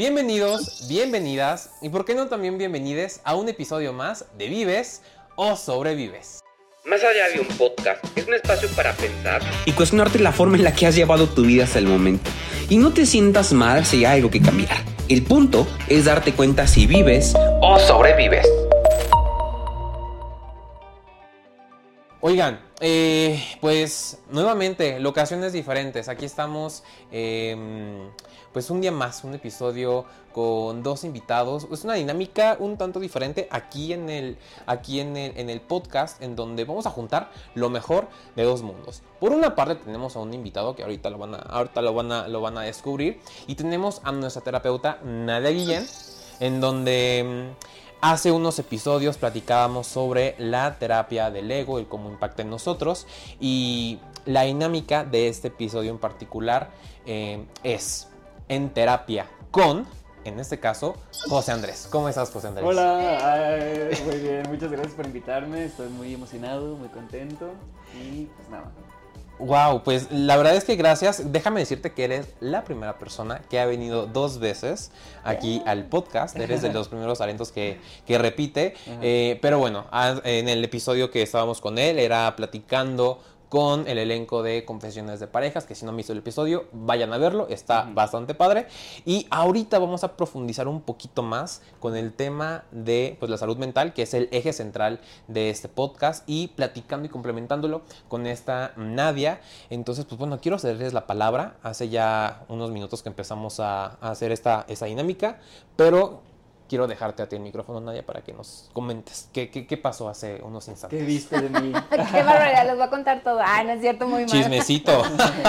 Bienvenidos, bienvenidas y por qué no también bienvenides a un episodio más de Vives o Sobrevives. Más allá de un podcast, es un espacio para pensar y cuestionarte la forma en la que has llevado tu vida hasta el momento. Y no te sientas mal si hay algo que cambiar. El punto es darte cuenta si vives o sobrevives. Oigan, eh, pues nuevamente, locaciones diferentes. Aquí estamos, em, pues un día más, un episodio con dos invitados. Es una dinámica un tanto diferente aquí en el, aquí en el, en el podcast, en donde vamos a juntar lo mejor de dos mundos. Por una parte tenemos a un invitado que ahorita lo van a, ahorita lo van a, lo van a descubrir, y tenemos a nuestra terapeuta Nadia Guillén, en donde em, Hace unos episodios platicábamos sobre la terapia del ego y cómo impacta en nosotros y la dinámica de este episodio en particular eh, es en terapia con, en este caso, José Andrés. ¿Cómo estás, José Andrés? Hola, muy bien, muchas gracias por invitarme, estoy muy emocionado, muy contento y pues nada. Wow, pues la verdad es que gracias. Déjame decirte que eres la primera persona que ha venido dos veces aquí al podcast. Eres de los primeros talentos que, que repite. Eh, pero bueno, en el episodio que estábamos con él era platicando con el elenco de Confesiones de Parejas, que si no han visto el episodio, vayan a verlo, está bastante padre. Y ahorita vamos a profundizar un poquito más con el tema de pues, la salud mental, que es el eje central de este podcast, y platicando y complementándolo con esta Nadia. Entonces, pues bueno, quiero cederles la palabra. Hace ya unos minutos que empezamos a, hacer esta, esta dinámica, pero quiero dejarte a ti el micrófono, Nadia, para que nos comentes qué, qué, pasó hace unos instantes. ¿Qué viste de mí? qué barbaridad, les voy a contar todo. Ah, no es cierto, muy mal. Chismecito.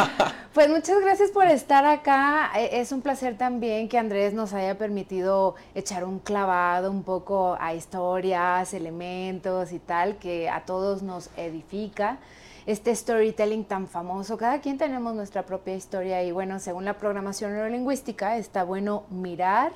pues muchas gracias por estar acá. E, es un placer también que Andrés nos haya permitido echar un clavado un poco a historias, elementos y tal, que a todos nos edifica este storytelling tan famoso. Cada quien tenemos nuestra propia historia y bueno, según la programación neurolingüística, está bueno mirar,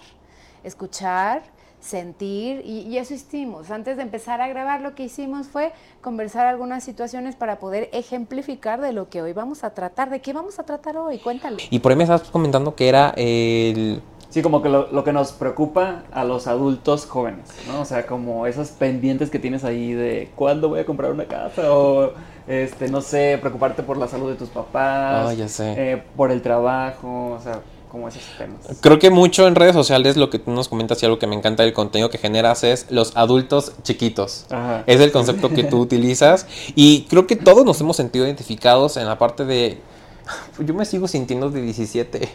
escuchar, sentir y, eso hicimos. Antes de empezar a grabar lo que hicimos fue conversar algunas situaciones para poder ejemplificar de lo que hoy vamos a tratar. ¿De qué vamos a tratar hoy? Cuéntale. Y por ahí me estás comentando que era el... Sí, como que lo, que nos preocupa a los adultos jóvenes, ¿no? O sea, como esas pendientes que tienes ahí de cuándo voy a comprar una casa o, este, no sé, preocuparte por la salud de tus papás, oh, ya sé. Eh, por el trabajo, o sea, como esos temas. Creo que mucho en redes sociales lo que tú nos comentas y algo que me encanta del contenido que generas es los adultos chiquitos. Es el concepto que tú utilizas y creo que todos nos hemos sentido identificados en la parte de yo me sigo sintiendo de 17.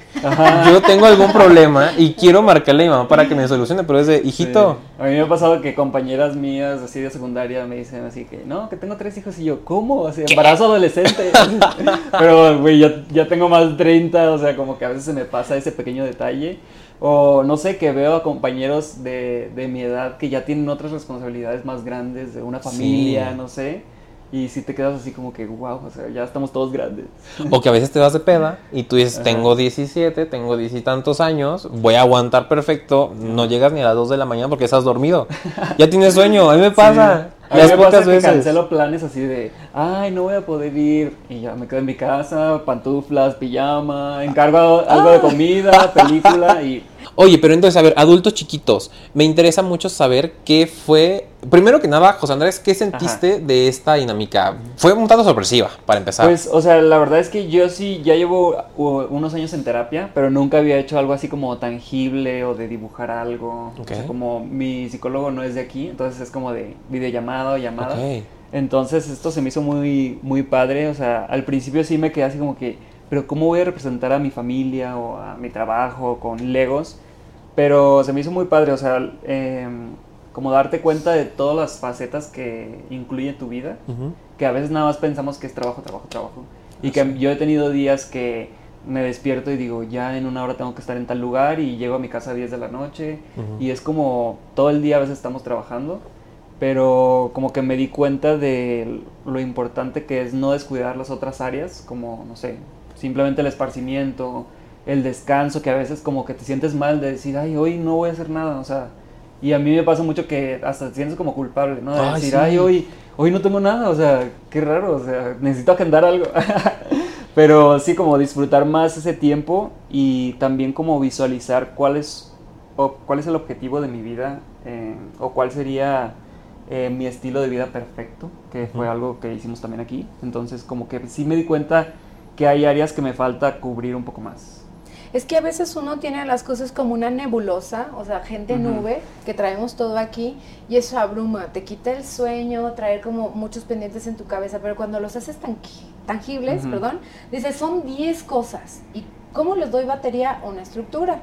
Yo tengo algún problema y quiero marcarle a mi mamá para que me solucione, pero es de, hijito. A mí me ha pasado que compañeras mías así de secundaria me dicen así que, no, que tengo tres hijos y yo, ¿cómo? O sea, embarazo adolescente. pero, güey, ya, ya tengo más de 30, o sea, como que a veces se me pasa ese pequeño detalle. O no sé, que veo a compañeros de, de mi edad que ya tienen otras responsabilidades más grandes, de una familia, no sé y si te quedas así como que, wow, o sea, ya estamos todos grandes. O que a veces te vas de peda y tú dices, tengo 17, tengo diez y tantos años, voy a aguantar perfecto, no llegas ni a las 2 de la mañana porque estás dormido. Ya tienes sueño, a mí me pasa. A mí me pasa que cancelo planes así de, ay, no voy a poder ir, y ya me quedo en mi casa, pantuflas, pijama, encargo algo de ah. comida, película y Oye, pero entonces, a ver, adultos chiquitos, me interesa mucho saber qué fue. Primero que nada, José Andrés, ¿qué sentiste de esta dinámica? Fue un tanto sorpresiva, para empezar. Pues, o sea, la verdad es que yo sí ya llevo unos años en terapia, pero nunca había hecho algo así como tangible o de dibujar algo. O sea, como mi psicólogo no es de aquí, entonces es como de videollamada o llamada. Entonces, esto se me hizo muy, muy padre. O sea, al principio sí me quedé así como que pero ¿cómo voy a representar a mi familia o a mi trabajo con Legos? Pero se me hizo muy padre, o sea, em, como darte cuenta de todas las facetas que incluye tu vida, que a veces nada más pensamos que es trabajo, trabajo, trabajo. Y que yo he tenido días que me despierto y digo, ya en una hora tengo que estar en tal lugar y llego a mi casa a 10 de la noche. Y es como todo el día a veces estamos trabajando, pero como que me di cuenta de lo importante que es no descuidar las otras áreas, como, no sé, simplemente el esparcimiento, el descanso, que a veces como que te sientes mal de decir, ay, hoy no voy a hacer nada, o sea, y a mí me pasa mucho que hasta te sientes como culpable, ¿no? De decir, ay, hoy, hoy no tengo nada, o sea, qué raro, o sea, necesito agendar algo. Pero sí, como disfrutar más ese tiempo y también como visualizar cuál es, o cuál es el objetivo de mi vida eh, o cuál sería eh, mi estilo de vida perfecto, que fue algo que hicimos también aquí. Entonces, como que sí me di cuenta que hay áreas que me falta cubrir un poco más. Es que a veces uno tiene las cosas como una nebulosa, o sea, gente nube, que traemos todo aquí y eso abruma, te quita el sueño, traer como muchos pendientes en tu cabeza, pero cuando los haces tangibles, perdón, dices, son 10 cosas y ¿Cómo les doy batería? Una estructura.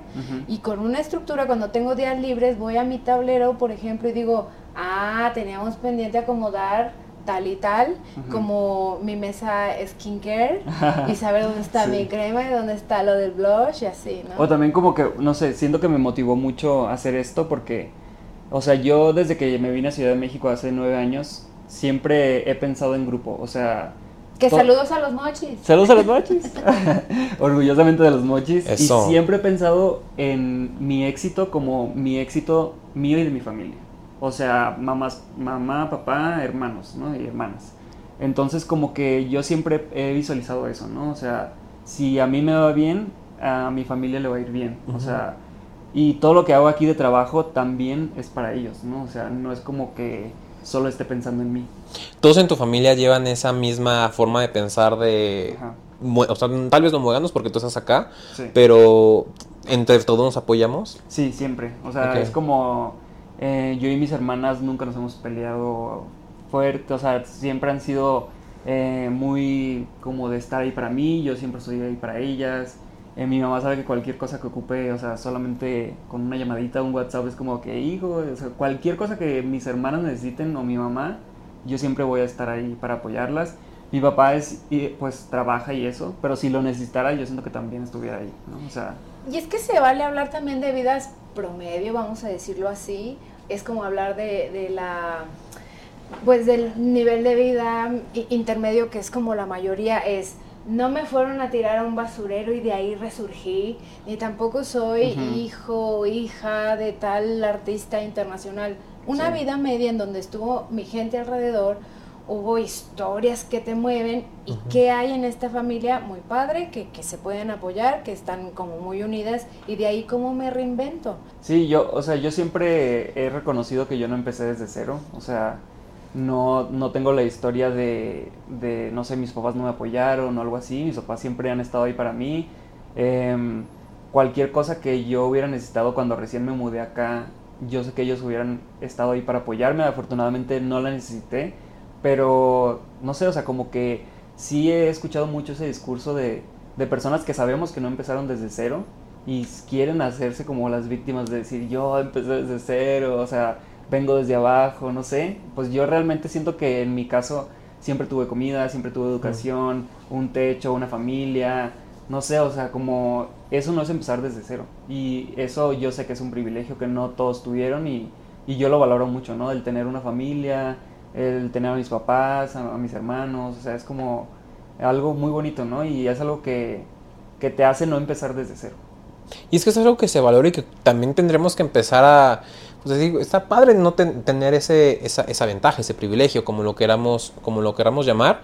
Y con una estructura, cuando tengo días libres, voy a mi tablero, por ejemplo, y digo, ah, teníamos pendiente acomodar tal y tal, como mi mesa skincare y saber dónde está mi crema y dónde está lo del blush y así, ¿no? O también como que, no sé, siento que me motivó mucho hacer esto porque, o sea, yo desde que me vine a Ciudad de México hace nueve años, siempre he pensado en grupo, o sea... Que saludos a los mochis. Saludos a los mochis. Orgullosamente de los mochis. Y siempre he pensado en mi éxito como mi éxito mío y de mi familia. O sea, mamás, mamá, papá, hermanos, ¿no? Y hermanas. Entonces como que yo siempre he visualizado eso, ¿no? O sea, si a mí me va bien, a mi familia le va a ir bien. O sea, y todo lo que hago aquí de trabajo también es para ellos, ¿no? O sea, no es como que solo esté pensando en mí. ¿Todos en tu familia llevan esa misma forma de pensar de... O sea, tal vez no mueganos porque tú estás acá, pero entre todos nos apoyamos. Sí, siempre. O sea, es como eh, yo y mis hermanas nunca nos hemos peleado fuerte, o sea, siempre han sido eh, muy como de estar ahí para mí, yo siempre estoy ahí para ellas. Eh, mi mamá sabe que cualquier cosa que ocupe, o sea, solamente con una llamadita, un WhatsApp es como que, hijo, cualquier cosa que mis hermanas necesiten o mi mamá, yo siempre voy a estar ahí para apoyarlas. Mi papá es, pues trabaja y eso, pero si lo necesitara yo siento que también estuviera ahí, ¿no? O sea... Y es que se vale hablar también de vidas promedio, vamos a decirlo así, es como hablar de, la pues del nivel de vida intermedio que es como la mayoría es no me fueron a tirar a un basurero y de ahí resurgí, ni tampoco soy hijo o hija de tal artista internacional. Una vida media en donde estuvo mi gente alrededor, hubo historias que te mueven y que hay en esta familia muy padre, que, que, se pueden apoyar, que están como muy unidas y de ahí cómo me reinvento. Sí, yo, o sea, yo siempre he reconocido que yo no empecé desde cero, o sea, no, no tengo la historia de, de, no sé, mis papás no me apoyaron o algo así, mis papás siempre han estado ahí para mí. Em, cualquier cosa que yo hubiera necesitado cuando recién me mudé acá, yo sé que ellos hubieran estado ahí para apoyarme, afortunadamente no la necesité pero, no sé, o sea, como que sí he escuchado mucho ese discurso de, de personas que sabemos que no empezaron desde cero y quieren hacerse como las víctimas de decir yo empecé desde cero, o sea, vengo desde abajo, no sé. Pues yo realmente siento que en mi caso siempre tuve comida, siempre tuve educación, un techo, una familia, no sé, o sea, como eso no es empezar desde cero. Y eso yo sé que es un privilegio que no todos tuvieron y, y yo lo valoro mucho, ¿no? El tener una familia, el tener a mis papás, a, mis hermanos, o sea, es como algo muy bonito, ¿no? Y es algo que, que te hace no empezar desde cero. Y es que es algo que se valora y que también tendremos que empezar a, pues decir, está padre no tener ese, esa, esa, ventaja, ese privilegio, como lo queramos, como lo queramos llamar,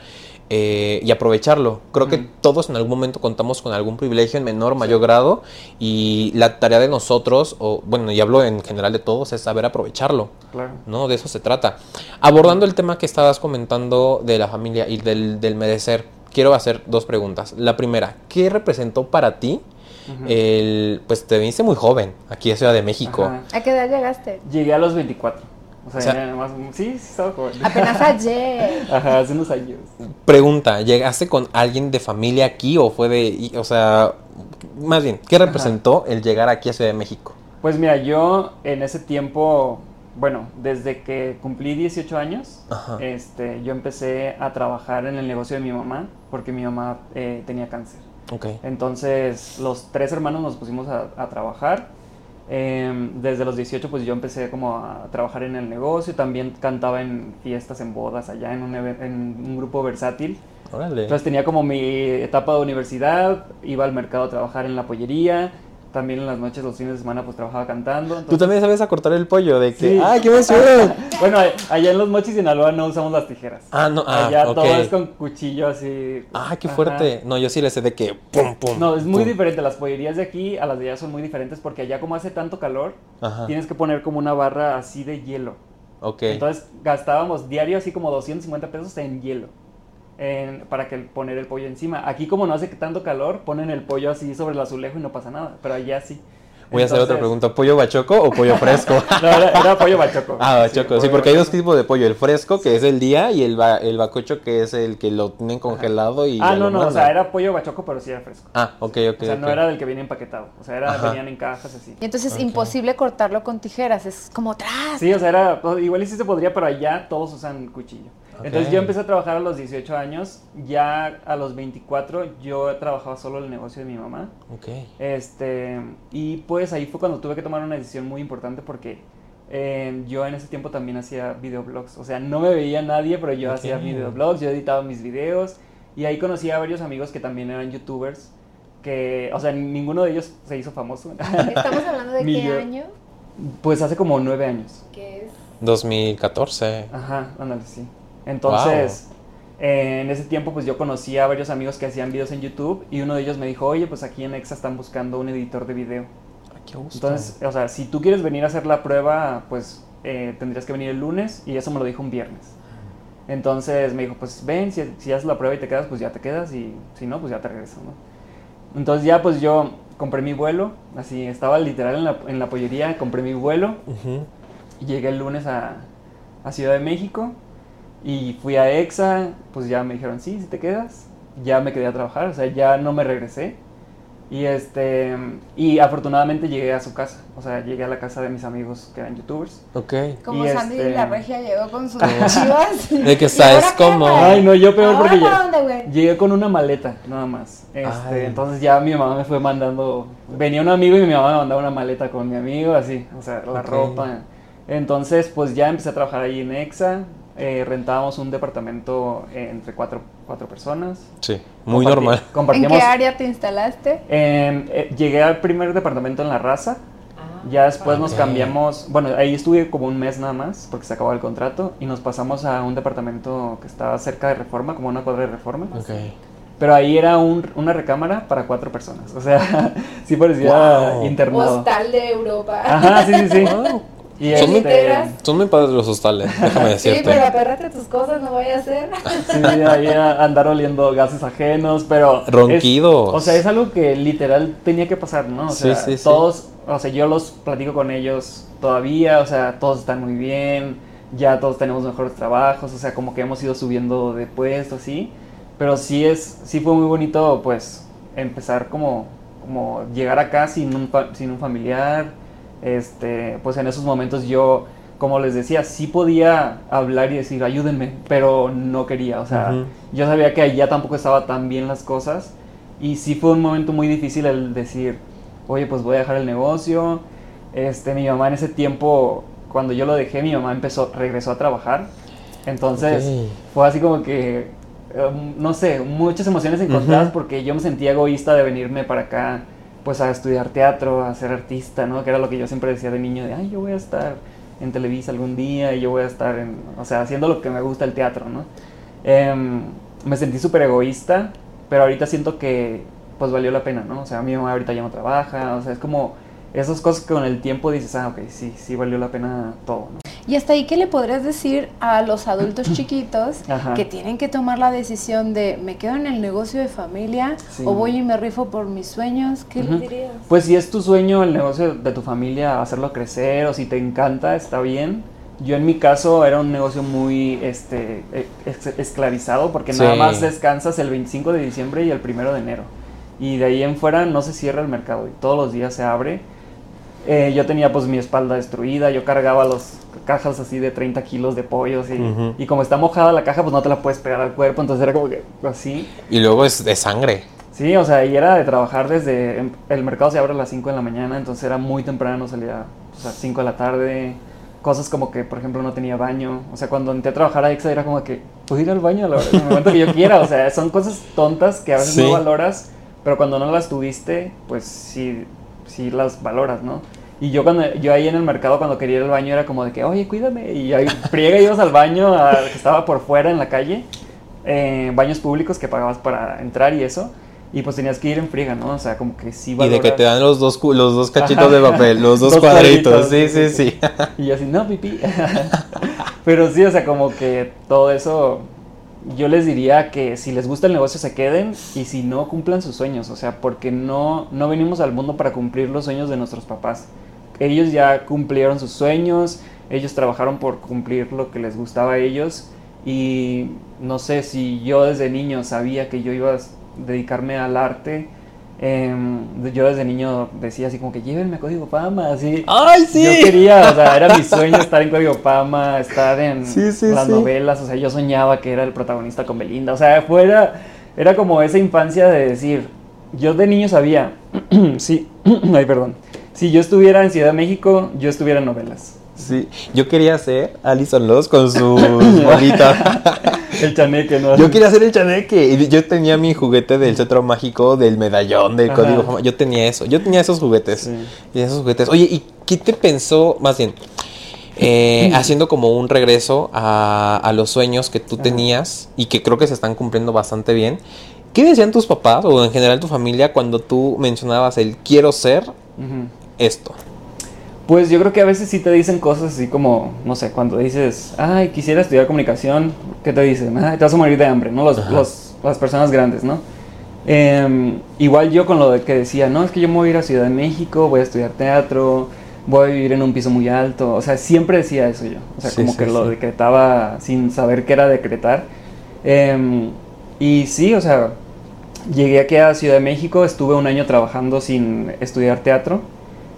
eh, y aprovecharlo. Creo que todos en algún momento contamos con algún privilegio en menor o mayor grado y la tarea de nosotros, o bueno, y hablo en general de todos, es saber aprovecharlo. Claro. ¿no? De eso se trata. Abordando el tema que estabas comentando de la familia y del, del merecer, quiero hacer dos preguntas. La primera, ¿qué representó para ti? el, pues te viniste muy joven aquí a Ciudad de México. ¿A qué edad llegaste? Llegué a los 24. O sea, sí, sí, estaba joven. Apenas ayer. Ajá, hace unos años. Pregunta, ¿llegaste con alguien de familia aquí o fue de, o sea, más bien, ¿qué representó el llegar aquí a Ciudad de México? Pues mira, yo en ese tiempo, bueno, desde que cumplí 18 años, este, yo empecé a trabajar en el negocio de mi mamá, porque mi mamá eh, tenía cáncer. Okay. Entonces, los tres hermanos nos pusimos a, a trabajar Em, desde los 18 pues yo empecé como a trabajar en el negocio, también cantaba en fiestas, en bodas, allá en un, en un grupo versátil. Entonces tenía como mi etapa de universidad, iba al mercado a trabajar en la pollería, también en las noches, los fines de semana, pues trabajaba cantando. Tú también sabes a cortar el pollo, de que, Sí. ¡ay, qué emoción! bueno, allá en los mochis y Sinaloa no usamos las tijeras. ah, no, ah, allá ok. todo es con cuchillo así. Ah, qué Ajá. fuerte. No, yo sí le sé de que, pum, pum. No, es muy pum. diferente. Las pollerías de aquí a las de allá son muy diferentes porque allá como hace tanto calor, Ajá, tienes que poner como una barra así de hielo. ok. Entonces gastábamos diario así como 250 pesos en hielo. En- para que poner el pollo encima. Aquí como no hace tanto calor, ponen el pollo así sobre el azulejo y no pasa nada, pero allá sí. Voy a hacer otra pregunta. ¿Pollo bachoco o pollo fresco? No, era, era pollo bachoco. Ah, bachoco. Sí, porque hay dos tipos de pollo. El fresco, que es el día, y el, ba- el bacocho, que es el que lo tienen congelado y Ah, ya no, no, o sea, era pollo bachoco, pero sí era fresco. Ah, ok, ok. o sea, no era del que viene empaquetado. O sea, era, Ajá. venían en cajas así. Y entonces Ok. imposible cortarlo con tijeras, es como tras. Sí, o sea, era, igual y sí se podría, pero allá todos usan cuchillo. Entonces yo empecé a trabajar a los 18 años, ya a los 24 yo trabajaba solo en el negocio de mi mamá. Ok. Este, y pues ahí fue cuando tuve que tomar una decisión muy importante porque eh, yo en ese tiempo también hacía videoblogs. O sea, no me veía nadie, pero yo hacía videoblogs, yo editaba mis videos y ahí conocí a varios amigos que también eran youtubers. Que, o sea, ninguno de ellos se hizo famoso. Estamos hablando de qué yo. año, pues hace como nueve años. que es 2014. Ajá, ándale, sí. Entonces, eh, en ese tiempo, pues yo conocí a varios amigos que hacían videos en YouTube y uno de ellos me dijo, oye, pues aquí en Exa están buscando un editor de video. Ay, qué gusto. Entonces, o sea, si tú quieres venir a hacer la prueba, pues eh, tendrías que venir el lunes y eso me lo dijo un viernes. Entonces me dijo, pues ven, si, si haces la prueba y te quedas, pues ya te quedas y si no, pues ya te regreso, ¿no? Entonces ya pues yo compré mi vuelo, así estaba literal en la, en la pollería, compré mi vuelo y llegué el lunes a, a Ciudad de México y fui a EXA, pues ya me dijeron, sí, si te quedas, ya me quedé a trabajar, o sea, ya no me regresé. Y este y afortunadamente llegué a su casa, o sea, llegué a la casa de mis amigos que eran youtubers. Ok. como Y Sandy este- la regia llegó con sus chivas. De que ¿Y sabes cómo. Ay, no, yo peor ¿Ahora porque ya- dónde, güey? Llegué con una maleta, nada más. Este, entonces ya mi mamá me fue mandando, venía un amigo y mi mamá me mandaba una maleta con mi amigo, así, o sea, la Ok. ropa. Entonces, pues ya empecé a trabajar ahí en EXA, eh, rentábamos un departamento eh, entre cuatro, cuatro personas. Sí, muy Comparti- normal. ¿En qué área te instalaste? en- eh, llegué al primer departamento en La Raza. Ya después nos cambiamos, bueno, ahí estuve como un mes nada más porque se acabó el contrato y nos pasamos a un departamento que estaba cerca de Reforma, como una cuadra de Reforma. Ok. Pero ahí era un- una recámara para cuatro personas, o sea, sí parecía Wow. internado. Hostal de Europa. Ajá, sí, sí, sí. Wow. Y Son muy- Son muy padres los hostales, déjame Sí, decirte. pero apérrate tus cosas, no vaya a ser. sí, ahí a andar oliendo gases ajenos, pero... es- Ronquidos. o sea, es algo que literal tenía que pasar, ¿no? O Sí, sea, sí, sí. todos, o sea, yo los platico con ellos todavía, o sea, todos están muy bien, ya todos tenemos mejores trabajos, o sea, como que hemos ido subiendo de puesto, así. Pero sí es, sí fue muy bonito, pues, empezar como, como llegar acá sin un, sin un familiar, este, pues en esos momentos yo, como les decía, sí podía hablar y decir, ayúdenme, pero no quería, o sea, yo sabía que allá tampoco estaba tan bien las cosas y sí fue un momento muy difícil el decir, oye, pues voy a dejar el negocio. Este, mi mamá en ese tiempo, cuando yo lo dejé, mi mamá empezó, regresó a trabajar. Entonces, fue así como que, um, no sé, muchas emociones encontradas porque yo me sentía egoísta de venirme para acá, pues a estudiar teatro, a ser artista, ¿no? Que era lo que yo siempre decía de niño, de, ay, yo voy a estar en Televisa algún día y yo voy a estar en, o sea, haciendo lo que me gusta el teatro, ¿no? Em, me sentí súper egoísta, pero ahorita siento que, pues valió la pena, ¿no? O sea, mi mamá ahorita ya no trabaja, o sea, es como esas cosas que con el tiempo dices, ah, ok, sí, sí valió la pena todo, ¿no? Y hasta ahí, ¿qué le podrías decir a los adultos chiquitos Ajá. que tienen que tomar la decisión de me quedo en el negocio de familia Sí. o voy y me rifo por mis sueños? ¿Qué les dirías? Pues si es tu sueño el negocio de tu familia, hacerlo crecer o si te encanta, está bien. Yo en mi caso era un negocio muy este, e- esclavizado porque nada Sí. más descansas el 25 de diciembre y el 1 de enero. Y de ahí en fuera no se cierra el mercado y todos los días se abre. Eh, yo tenía pues mi espalda destruida, yo cargaba las cajas así de 30 kilos de pollos y, y como está mojada la caja pues no te la puedes pegar al cuerpo, entonces era como que así. Y luego es de sangre. Sí, o sea, y era de trabajar desde... em, El mercado se abre a las 5 de la mañana, entonces era muy temprano, salía pues, a las 5 de la tarde. Cosas como que, por ejemplo, no tenía baño. O sea, cuando entré a trabajar a EXA era como que, puedo ir al baño a la hora, en el momento que yo quiera. O sea, son cosas tontas que a veces Sí. no valoras, pero cuando no las tuviste, pues sí, sí las valoras, ¿no? Y yo cuando yo ahí en el mercado cuando quería ir al baño era como de que, oye, cuídame. Y ahí friega ibas al baño que estaba por fuera en la calle, eh, baños públicos que pagabas para entrar y eso. Y pues tenías que ir en friega, ¿no? O sea, como que sí valoras... Y de que te dan los dos, los dos cachitos de papel, los dos, cuadritos. Sí, sí, sí, Y yo así, no, pipí. Pero sí, o sea, como que todo eso yo les diría que si les gusta el negocio se queden y si no cumplan sus sueños, o sea, porque no, no venimos al mundo para cumplir los sueños de nuestros papás. Ellos ya cumplieron sus sueños, ellos trabajaron por cumplir lo que les gustaba a ellos y no sé si yo desde niño sabía que yo iba a dedicarme al arte, Em, yo desde niño decía así como que llévenme a Código Pama, así. ¡Ay, sí! Yo quería, o sea, era mi sueño estar en Código Pama, estar en las novelas, o sea, yo soñaba que era el protagonista con Belinda, o sea, fuera, era como esa infancia de decir, yo de niño sabía, sí, ay, perdón, si yo estuviera en Ciudad de México, yo estuviera en novelas. Sí, yo quería ser Alison Loss con sus bolitas. el chaneque, ¿no? Yo quería ser el chaneque. Yo tenía mi juguete del cetro mágico, del medallón, del código. Yo tenía eso. Yo tenía esos juguetes. Y esos juguetes. Oye, ¿y qué te pensó, más bien, eh, haciendo como un regreso a, los sueños que tú tenías y que creo que se están cumpliendo bastante bien? ¿Qué decían tus papás o en general tu familia cuando tú mencionabas el quiero ser esto? Pues yo creo que a veces sí te dicen cosas así como, no sé, cuando dices, ay, quisiera estudiar comunicación, ¿qué te dicen? te vas a morir de hambre, ¿no? Los, las personas grandes, ¿no? Em, igual yo con lo de que decía, no, es que yo me voy a ir a Ciudad de México, voy a estudiar teatro, voy a vivir en un piso muy alto, o sea, siempre decía eso yo, o sea, como que lo decretaba sin saber qué era decretar. Em, y sí, o sea, llegué aquí a Ciudad de México, estuve un año trabajando sin estudiar teatro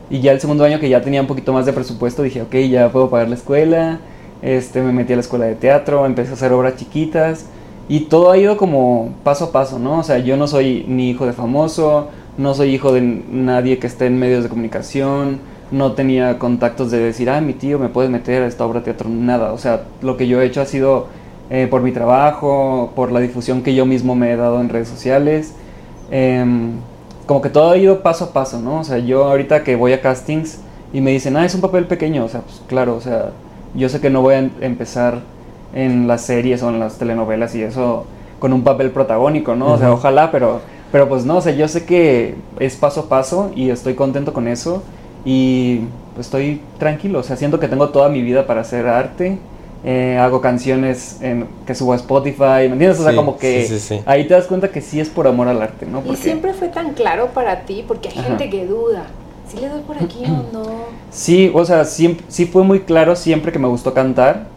y ya el segundo año que ya tenía un poquito más de presupuesto, dije, ok, ya puedo pagar la escuela. Este, me metí a la escuela de teatro, empecé a hacer obras chiquitas. Y todo ha ido como paso a paso, ¿no? O sea, yo no soy ni hijo de famoso, no soy hijo de nadie que esté en medios de comunicación, no tenía contactos de decir, ah, mi tío me puede meter a esta obra de teatro, nada. O sea, lo que yo he hecho ha sido eh, por mi trabajo, por la difusión que yo mismo me he dado en redes sociales. Em, como que todo ha ido paso a paso, ¿no? O sea, yo ahorita que voy a castings y me dicen, ah, es un papel pequeño, o sea, pues claro, o sea, yo sé que no voy a em-, empezar en las series o en las telenovelas y eso con un papel protagónico, ¿no? O sea, ojalá, pero, pero pues no, o sea, yo sé que es paso a paso y estoy contento con eso y pues estoy tranquilo, o sea, siento que tengo toda mi vida para hacer arte eh, hago canciones en, que subo a Spotify, ¿me entiendes? O sea, como que ahí te das cuenta que sí es por amor al arte, ¿no? Y siempre fue tan claro para ti, porque hay gente que duda. ¿Si le doy por aquí o no? Sí, o sea, sí, sí fue muy claro siempre que me gustó cantar.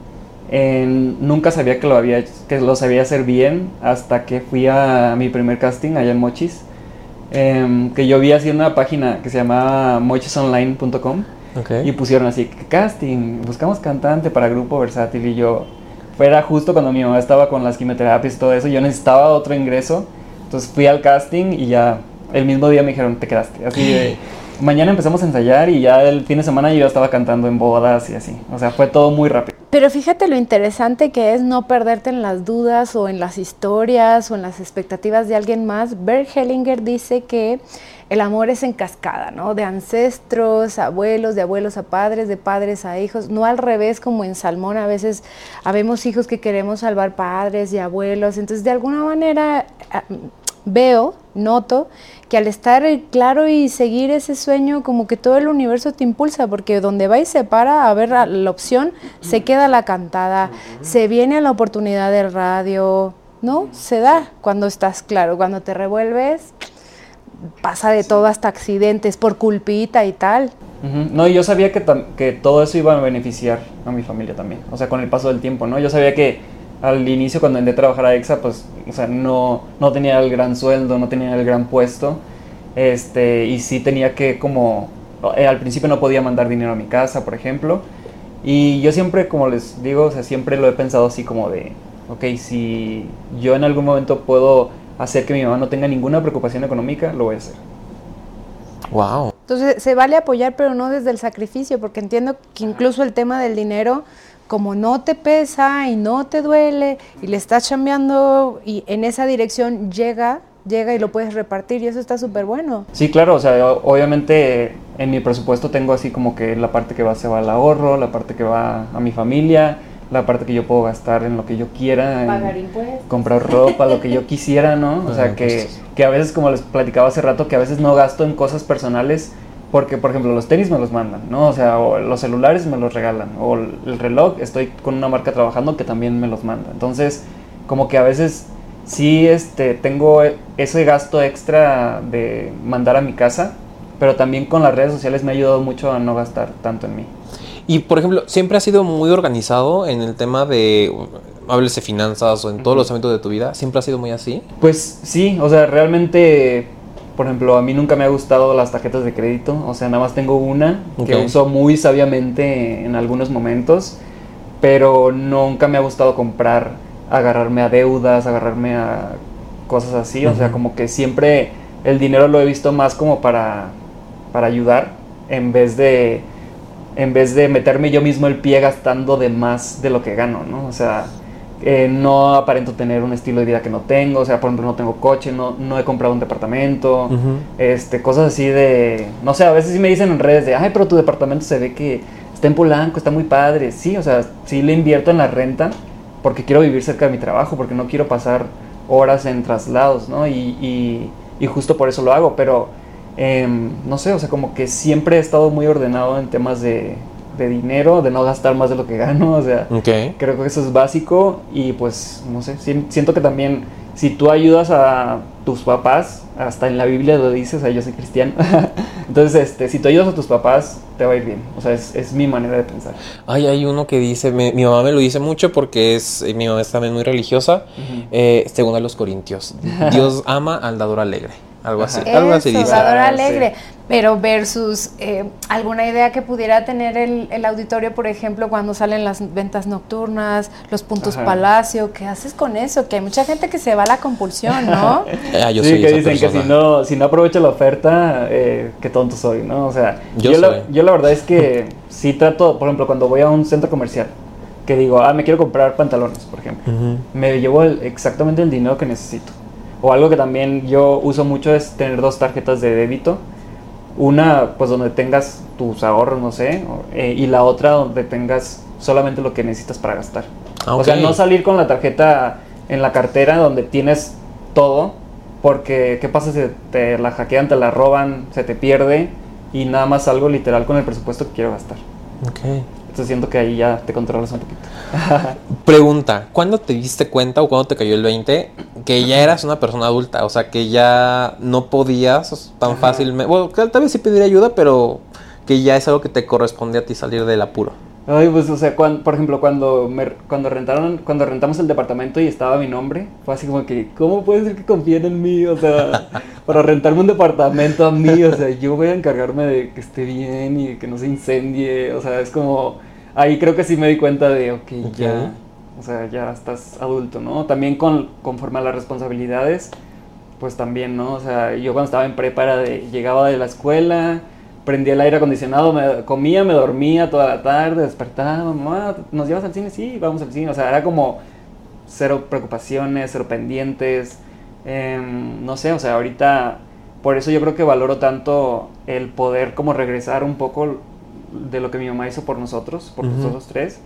nunca sabía que lo, había, que lo sabía hacer bien hasta que fui a mi primer casting allá en Mochis. Em, que yo vi así en una página que se llamaba mochisonline.com y pusieron así, casting, buscamos cantante para grupo versátil y yo, fuera justo cuando mi mamá estaba con las quimioterapias y todo eso, yo necesitaba otro ingreso, entonces fui al casting y ya el mismo día me dijeron, te quedaste, así de... Mañana empezamos a ensayar y ya el fin de semana yo ya estaba cantando en bodas y así. O sea, fue todo muy rápido. Pero fíjate lo interesante que es no perderte en las dudas o en las historias o en las expectativas de alguien más. Bert Hellinger dice que el amor es en cascada, ¿no? De ancestros, abuelos, de abuelos a padres, de padres a hijos, no al revés como en Salmón, a veces habemos hijos que queremos salvar padres y abuelos, entonces de alguna manera ah, veo, noto que al estar claro y seguir ese sueño, como que todo el universo te impulsa, porque donde va y se para a ver la opción, se queda la cantada, se viene la oportunidad del radio, ¿no? Se da cuando estás claro, cuando te revuelves, pasa de todo hasta accidentes por culpita y tal. No, y yo sabía que, que todo eso iba a beneficiar a mi familia también, o sea, con el paso del tiempo, ¿no? Yo sabía que al inicio cuando entré a trabajar a EXA, pues, o sea, no, no tenía el gran sueldo, no tenía el gran puesto, este, y sí tenía que como, eh, al principio no podía mandar dinero a mi casa, por ejemplo, y yo siempre, como les digo, o sea, siempre lo he pensado así como de, ok, si yo en algún momento puedo hacer que mi mamá no tenga ninguna preocupación económica, lo voy a hacer. Wow. Entonces se vale apoyar, pero no desde el sacrificio, porque entiendo que incluso el tema del dinero, como no te pesa y no te duele y le estás chambeando y en esa dirección llega, llega y lo puedes repartir y eso está súper bueno. Sí, claro, o sea, obviamente en mi presupuesto tengo así como que la parte que va se va al ahorro, la parte que va a mi familia, la parte que yo puedo gastar en lo que yo quiera, pagar impuestos, comprar ropa, lo que yo quisiera, ¿no? O sea, que, que a veces, como les platicaba hace rato, que a veces no gasto en cosas personales porque, por ejemplo, los tenis me los mandan, ¿no? O sea, o los celulares me los regalan, o el reloj, estoy con una marca trabajando que también me los manda. Entonces, como que a veces sí este, tengo ese gasto extra de mandar a mi casa, pero también con las redes sociales me ha ayudado mucho a no gastar tanto en mí. Y por ejemplo, siempre has sido muy organizado en el tema de, hables de finanzas o en todos los ámbitos de tu vida, siempre ha sido muy así. Pues sí, o sea, realmente, por ejemplo, a mí nunca me ha gustado las tarjetas de crédito, o sea, nada más tengo una que uso muy sabiamente en algunos momentos, pero nunca me ha gustado comprar, agarrarme a deudas, agarrarme a cosas así, o sea, como que siempre el dinero lo he visto más como para, para ayudar en vez de en vez de meterme yo mismo el pie gastando de más de lo que gano, ¿no? O sea, eh, no aparento tener un estilo de vida que no tengo, o sea, por ejemplo, no tengo coche, no, no he comprado un departamento, este, cosas así de, no sé, a veces sí me dicen en redes de, ay, pero tu departamento se ve que está en Polanco, está muy padre, sí, o sea, sí le invierto en la renta porque quiero vivir cerca de mi trabajo, porque no quiero pasar horas en traslados, ¿no? Y, y, y justo por eso lo hago, pero Em, no sé, o sea, como que siempre he estado muy ordenado en temas de, dinero, de no gastar más de lo que gano, o sea, creo que eso es básico y pues, no sé, siento que también si tú ayudas a tus papás, hasta en la Biblia lo dices, o sea, yo soy cristiano, entonces, este, si tú ayudas a tus papás, te va a ir bien, o sea, es, mi manera de pensar. Ay, hay uno que dice, mi, mamá me lo dice mucho porque es, mi mamá es también muy religiosa, eh, según a los corintios, Dios ama al dador alegre. Algo así, algo así dice. alegre. Pero versus eh, alguna idea que pudiera tener el, auditorio, por ejemplo, cuando salen las ventas nocturnas, los puntos palacio, ¿qué haces con eso? Que hay mucha gente que se va a la compulsión, ¿no? ah, yo sí, que dicen que si no, si no aprovecho la oferta, eh, qué tonto soy, ¿no? O sea, yo, la, yo la verdad es que si trato, por ejemplo, cuando voy a un centro comercial, que digo, ah, me quiero comprar pantalones, por ejemplo, me llevo exactamente el dinero que necesito. O algo que también yo uso mucho es tener dos tarjetas de débito. Una, pues donde tengas tus ahorros, no sé, eh, y la otra donde tengas solamente lo que necesitas para gastar. Ah, o sea, no salir con la tarjeta en la cartera donde tienes todo, porque ¿qué pasa si te la hackean, te la roban, se te pierde y nada más algo literal con el presupuesto que quiero gastar? Okay. Entonces siento que ahí ya te controlas un poquito. Pregunta, ¿cuándo te diste cuenta o cuándo te cayó el 20 que ya eras una persona adulta? O sea, que ya no podías tan fácilmente... Bueno, tal vez sí pedir ayuda, pero que ya es algo que te corresponde a ti salir del apuro. Ay, pues, o sea, por ejemplo, cuando, me, cuando rentaron, cuando rentamos el departamento y estaba mi nombre, fue así como que, ¿cómo puede ser que confíen en mí? O sea, para rentarme un departamento a mí, o sea, yo voy a encargarme de que esté bien y que no se incendie, o sea, es como ahí creo que sí me di cuenta de, ok, ya, o sea, ya estás adulto, ¿no? También con, conforme a las responsabilidades, pues también, ¿no? O sea, yo cuando estaba en prepa de, llegaba de la escuela, prendía el aire acondicionado, me comía, me dormía toda la tarde, despertaba, mamá, ¿nos llevas al cine? Sí, vamos al cine, o sea, era como cero preocupaciones, cero pendientes, em, no sé, o sea, ahorita, por eso yo creo que valoro tanto el poder como regresar un poco de lo que mi mamá hizo por nosotros, por nosotros tres,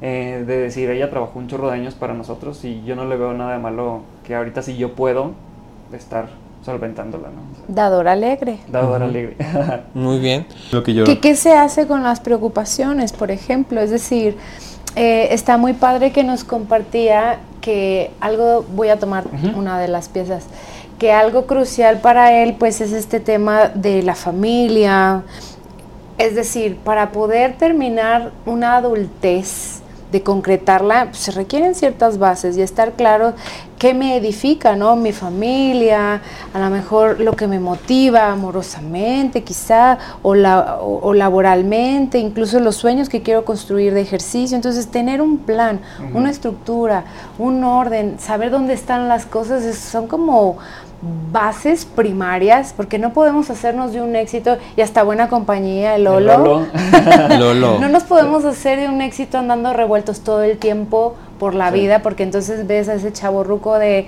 eh, de decir, ella trabajó un chorro de años para nosotros y yo no le veo nada de malo que ahorita si yo puedo estar solventándola, ¿no? Dador alegre. Dador alegre. Muy bien. Lo que yo... ¿Qué, se hace con las preocupaciones, por ejemplo? Es decir, eh, está muy padre que nos compartía que algo, voy a tomar una de las piezas, que algo crucial para él pues es este tema de la familia, es decir, para poder terminar una adultez, de concretarla, pues, se requieren ciertas bases y estar claro qué me edifica, ¿no? Mi familia, a lo mejor lo que me motiva amorosamente, quizá, o, la, o, laboralmente, incluso los sueños que quiero construir de ejercicio. Entonces, tener un plan, una estructura, un orden, saber dónde están las cosas, son como bases primarias, porque no podemos hacernos de un éxito y hasta buena compañía, el Lolo. Lolo. no nos podemos hacer de un éxito andando revueltos todo el tiempo por la vida, porque entonces ves a ese chavo ruco de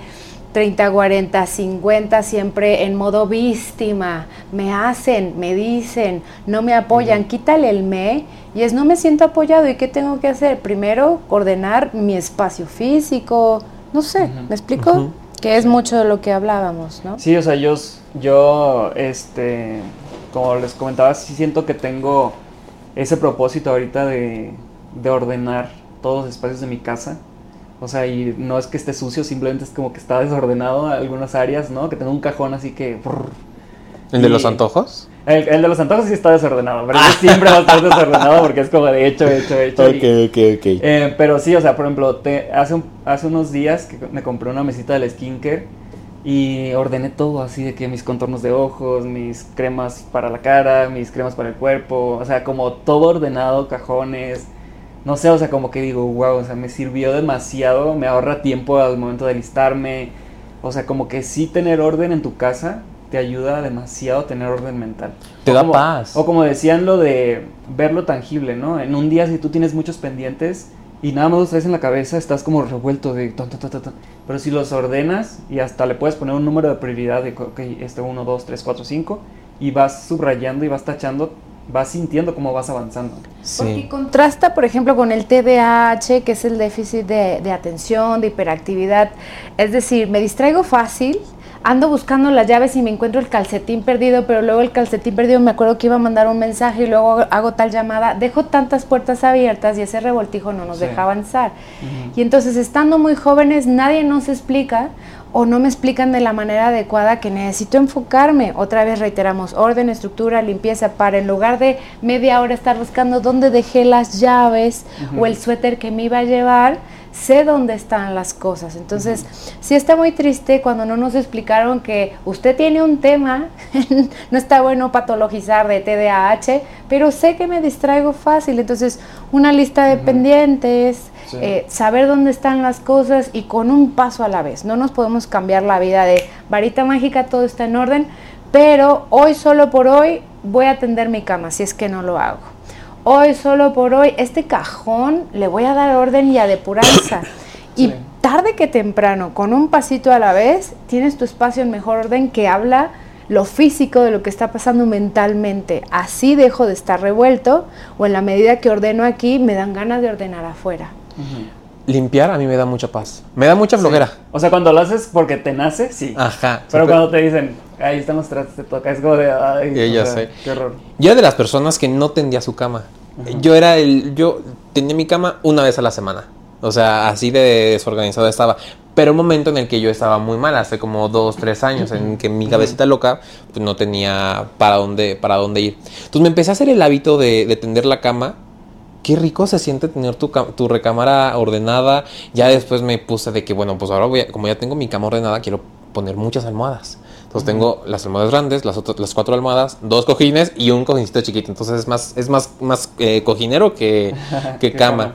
30, 40, 50, siempre en modo víctima. Me hacen, me dicen, no me apoyan, quítale el me y es no me siento apoyado. ¿Y qué tengo que hacer? Primero, ordenar mi espacio físico, no sé, ¿me explico? Que es mucho de lo que hablábamos, ¿no? Sí, o sea, yo, yo, este, como les comentaba, sí siento que tengo ese propósito ahorita de, de ordenar todos los espacios de mi casa o sea, y no es que esté sucio, simplemente es como que está desordenado en algunas áreas, ¿no? Que tengo un cajón así que... ¿El de los antojos? El, de los antojos sí está desordenado, pero siempre va a estar desordenado porque es como de hecho, hecho, hecho. Ok, ok, ok. Eh, pero sí, o sea, por ejemplo, te, hace, hace unos días que me compré una mesita del skincare y ordené todo así de que mis contornos de ojos, mis cremas para la cara, mis cremas para el cuerpo, o sea, como todo ordenado, cajones no sé, o sea, como que digo, wow, o sea, me sirvió demasiado, me ahorra tiempo al momento de alistarme, o sea, como que sí tener orden en tu casa te ayuda demasiado a tener orden mental. Te da paz. O como decían lo de verlo tangible, ¿no? En un día si tú tienes muchos pendientes y nada más los traes en la cabeza, estás como revuelto de ton, ton, ton, Pero si los ordenas y hasta le puedes poner un número de prioridad de, ok, este 1, 2, 3, 4, 5, y vas subrayando y vas tachando, vas sintiendo cómo vas avanzando. Porque contrasta, por ejemplo, con el TDAH, que es el déficit de, de, atención, de hiperactividad. Es decir, me distraigo fácil, ando buscando las llaves y me encuentro el calcetín perdido, pero luego el calcetín perdido me acuerdo que iba a mandar un mensaje y luego hago tal llamada. Dejo tantas puertas abiertas y ese revoltijo no nos deja avanzar. Y entonces, estando muy jóvenes, nadie nos explica o no me explican de la manera adecuada que necesito enfocarme. Otra vez reiteramos, orden, estructura, limpieza, para en lugar de media hora estar buscando dónde dejé las llaves o el suéter que me iba a llevar, sé dónde están las cosas. Entonces, sí está muy triste cuando no nos explicaron que usted tiene un tema, no está bueno patologizar de TDAH, pero sé que me distraigo fácil. Entonces, una lista de pendientes, eh, saber dónde están las cosas y con un paso a la vez. No nos podemos cambiar la vida de varita mágica, todo está en orden, pero hoy solo por hoy voy a atender mi cama si es que no lo hago. Hoy solo por hoy este cajón le voy a dar orden y a depuranza. y tarde que temprano, con un pasito a la vez, tienes tu espacio en mejor orden que habla lo físico de lo que está pasando mentalmente. Así dejo de estar revuelto o en la medida que ordeno aquí me dan ganas de ordenar afuera. Limpiar a mí me da mucha paz. Me da mucha flojera. O sea, cuando lo haces porque te nace, sí. Ajá. Pero cuando te dicen, ahí están los trastes, te toca, es como de, ay, ya sé. qué horror. Yo era de las personas que no tendía su cama. Yo era el, yo tenía mi cama una vez a la semana. O sea, así de desorganizado estaba. Pero un momento en el que yo estaba muy mal, hace como dos, tres años, en que mi cabecita loca pues no tenía para dónde, para dónde ir. Entonces me empecé a hacer el hábito de, de tender la cama qué rico se siente tener tu, tu, recámara ordenada. Ya después me puse de que, bueno, pues ahora voy como ya tengo mi cama ordenada, quiero poner muchas almohadas. Entonces tengo las almohadas grandes, las, otras, las cuatro almohadas, dos cojines y un cojincito chiquito. Entonces es más, es más, más eh, cojinero que, que cama.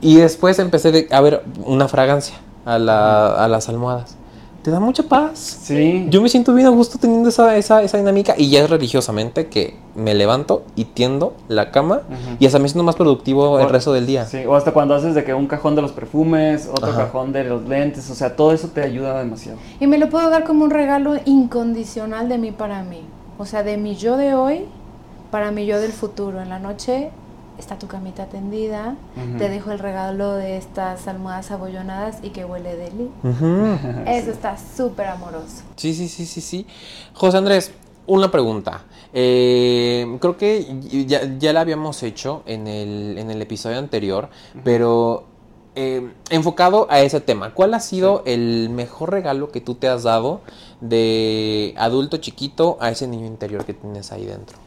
Y después empecé a ver una fragancia a, la, a las almohadas te da mucha paz. Sí. Yo me siento bien a gusto teniendo esa, esa, esa dinámica y ya es religiosamente que me levanto y tiendo la cama y hasta me siento más productivo el resto del día. Sí, o hasta cuando haces de que un cajón de los perfumes, otro cajón de los lentes, o sea, todo eso te ayuda demasiado. Y me lo puedo dar como un regalo incondicional de mí para mí. O sea, de mi yo de hoy para mi yo del futuro. En la noche está tu camita tendida, te dejo el regalo de estas almohadas abollonadas y que huele deli. Eso está súper amoroso. Sí, sí, sí, sí, sí. José Andrés, una pregunta. Eh, creo que ya, ya, la habíamos hecho en el, en el episodio anterior, pero eh, enfocado a ese tema, ¿cuál ha sido el mejor regalo que tú te has dado de adulto chiquito a ese niño interior que tienes ahí dentro?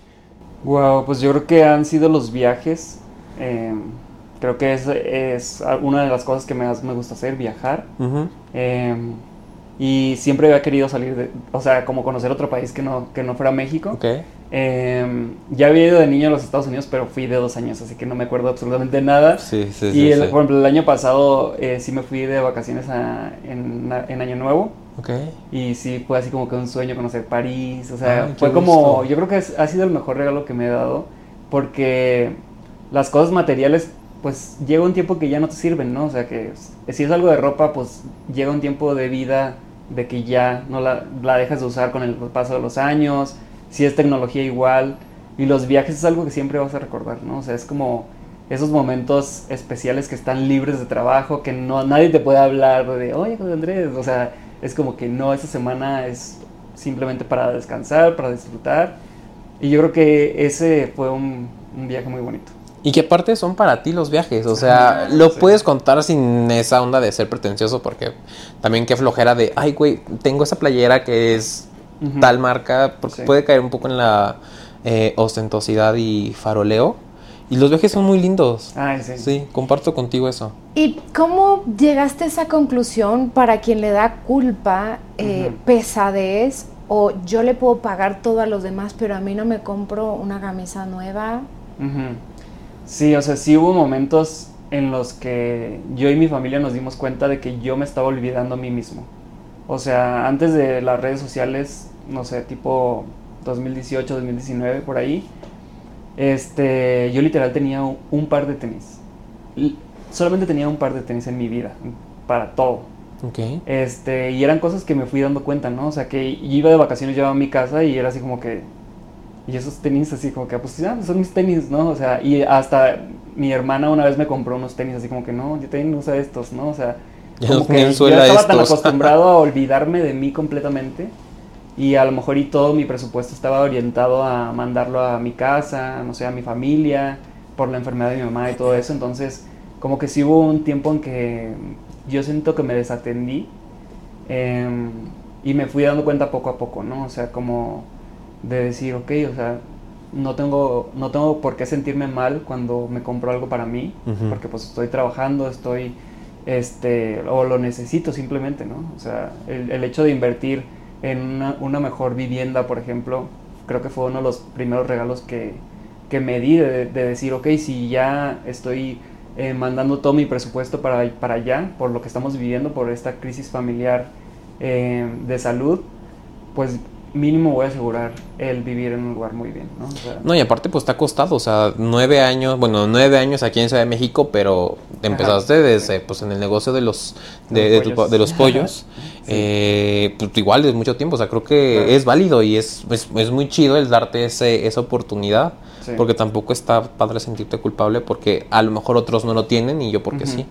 Wow, pues yo creo que han sido los viajes. Em, creo que es, es, una de las cosas que más me gusta hacer, viajar. Em, y siempre había querido salir de, o sea, como conocer otro país que no, que no fuera México. Okay. Eh, ya había ido de niño a los Estados Unidos, pero fui de dos años, así que no me acuerdo absolutamente nada. Sí, sí, y sí, el, por ejemplo, el año pasado eh, sí me fui de vacaciones a, en, en, Año Nuevo. Okay. Y sí, fue así como que un sueño conocer París. O sea, fue como. Yo creo que ha sido el mejor regalo que me he dado. Porque las cosas materiales, pues llega un tiempo que ya no te sirven, ¿no? O sea, que si es algo de ropa, pues llega un tiempo de vida de que ya no la, la dejas de usar con el paso de los años, si es tecnología igual, y los viajes es algo que siempre vas a recordar, ¿no? O sea, es como esos momentos especiales que están libres de trabajo, que no nadie te puede hablar de, oye, Andrés, o sea, es como que no, esa semana es simplemente para descansar, para disfrutar, y yo creo que ese fue un, un viaje muy bonito. Y que aparte son para ti los viajes, o sea, lo puedes contar sin esa onda de ser pretencioso, porque también qué flojera de, ay, güey, tengo esa playera que es tal marca, porque puede caer un poco en la eh, ostentosidad y faroleo. Y los viajes son muy lindos. Ay, sí. Sí, comparto contigo eso. ¿Y cómo llegaste a esa conclusión para quien le da culpa, eh, pesadez, o yo le puedo pagar todo a los demás, pero a mí no me compro una camisa nueva? Sí, o sea, sí hubo momentos en los que yo y mi familia nos dimos cuenta de que yo me estaba olvidando a mí mismo. O sea, antes de las redes sociales, no sé, tipo 2018, 2019, por ahí, este, yo literal tenía un, par de tenis. Solamente tenía un par de tenis en mi vida, para todo. Okay. Este, y eran cosas que me fui dando cuenta, ¿no? O sea, que iba de vacaciones, llevaba a mi casa y era así como que, y esos tenis así como que, pues, ah, son mis tenis, ¿no? O sea, y hasta mi hermana una vez me compró unos tenis así como que, no, yo también uso estos, ¿no? O sea, como que yo estaba tan acostumbrado a olvidarme de mí completamente. Y a lo mejor y todo mi presupuesto estaba orientado a mandarlo a mi casa, no sé, a mi familia, por la enfermedad de mi mamá y todo eso, entonces como que sí hubo un tiempo en que yo siento que me desatendí em, y me fui dando cuenta poco a poco, ¿no? O sea, como de decir, ok, o sea, no tengo, no tengo por qué sentirme mal cuando me compro algo para mí, porque pues estoy trabajando, estoy, este, o lo necesito simplemente, ¿no? O sea, el, hecho de invertir en una, mejor vivienda, por ejemplo, creo que fue uno de los primeros regalos que, que me di de, decir, ok, si ya estoy eh, mandando todo mi presupuesto para, para allá, por lo que estamos viviendo, por esta crisis familiar eh, de salud, pues mínimo voy a asegurar el vivir en un lugar muy bien, ¿no? no, y aparte pues está costado, o sea, nueve años, bueno, nueve años aquí en Ciudad de México, pero empezaste desde, pues en el negocio de los, de, de, los pollos, eh, pues igual es mucho tiempo, o sea, creo que es válido y es, es, es, muy chido el darte ese, esa oportunidad, porque tampoco está padre sentirte culpable porque a lo mejor otros no lo tienen y yo porque sí.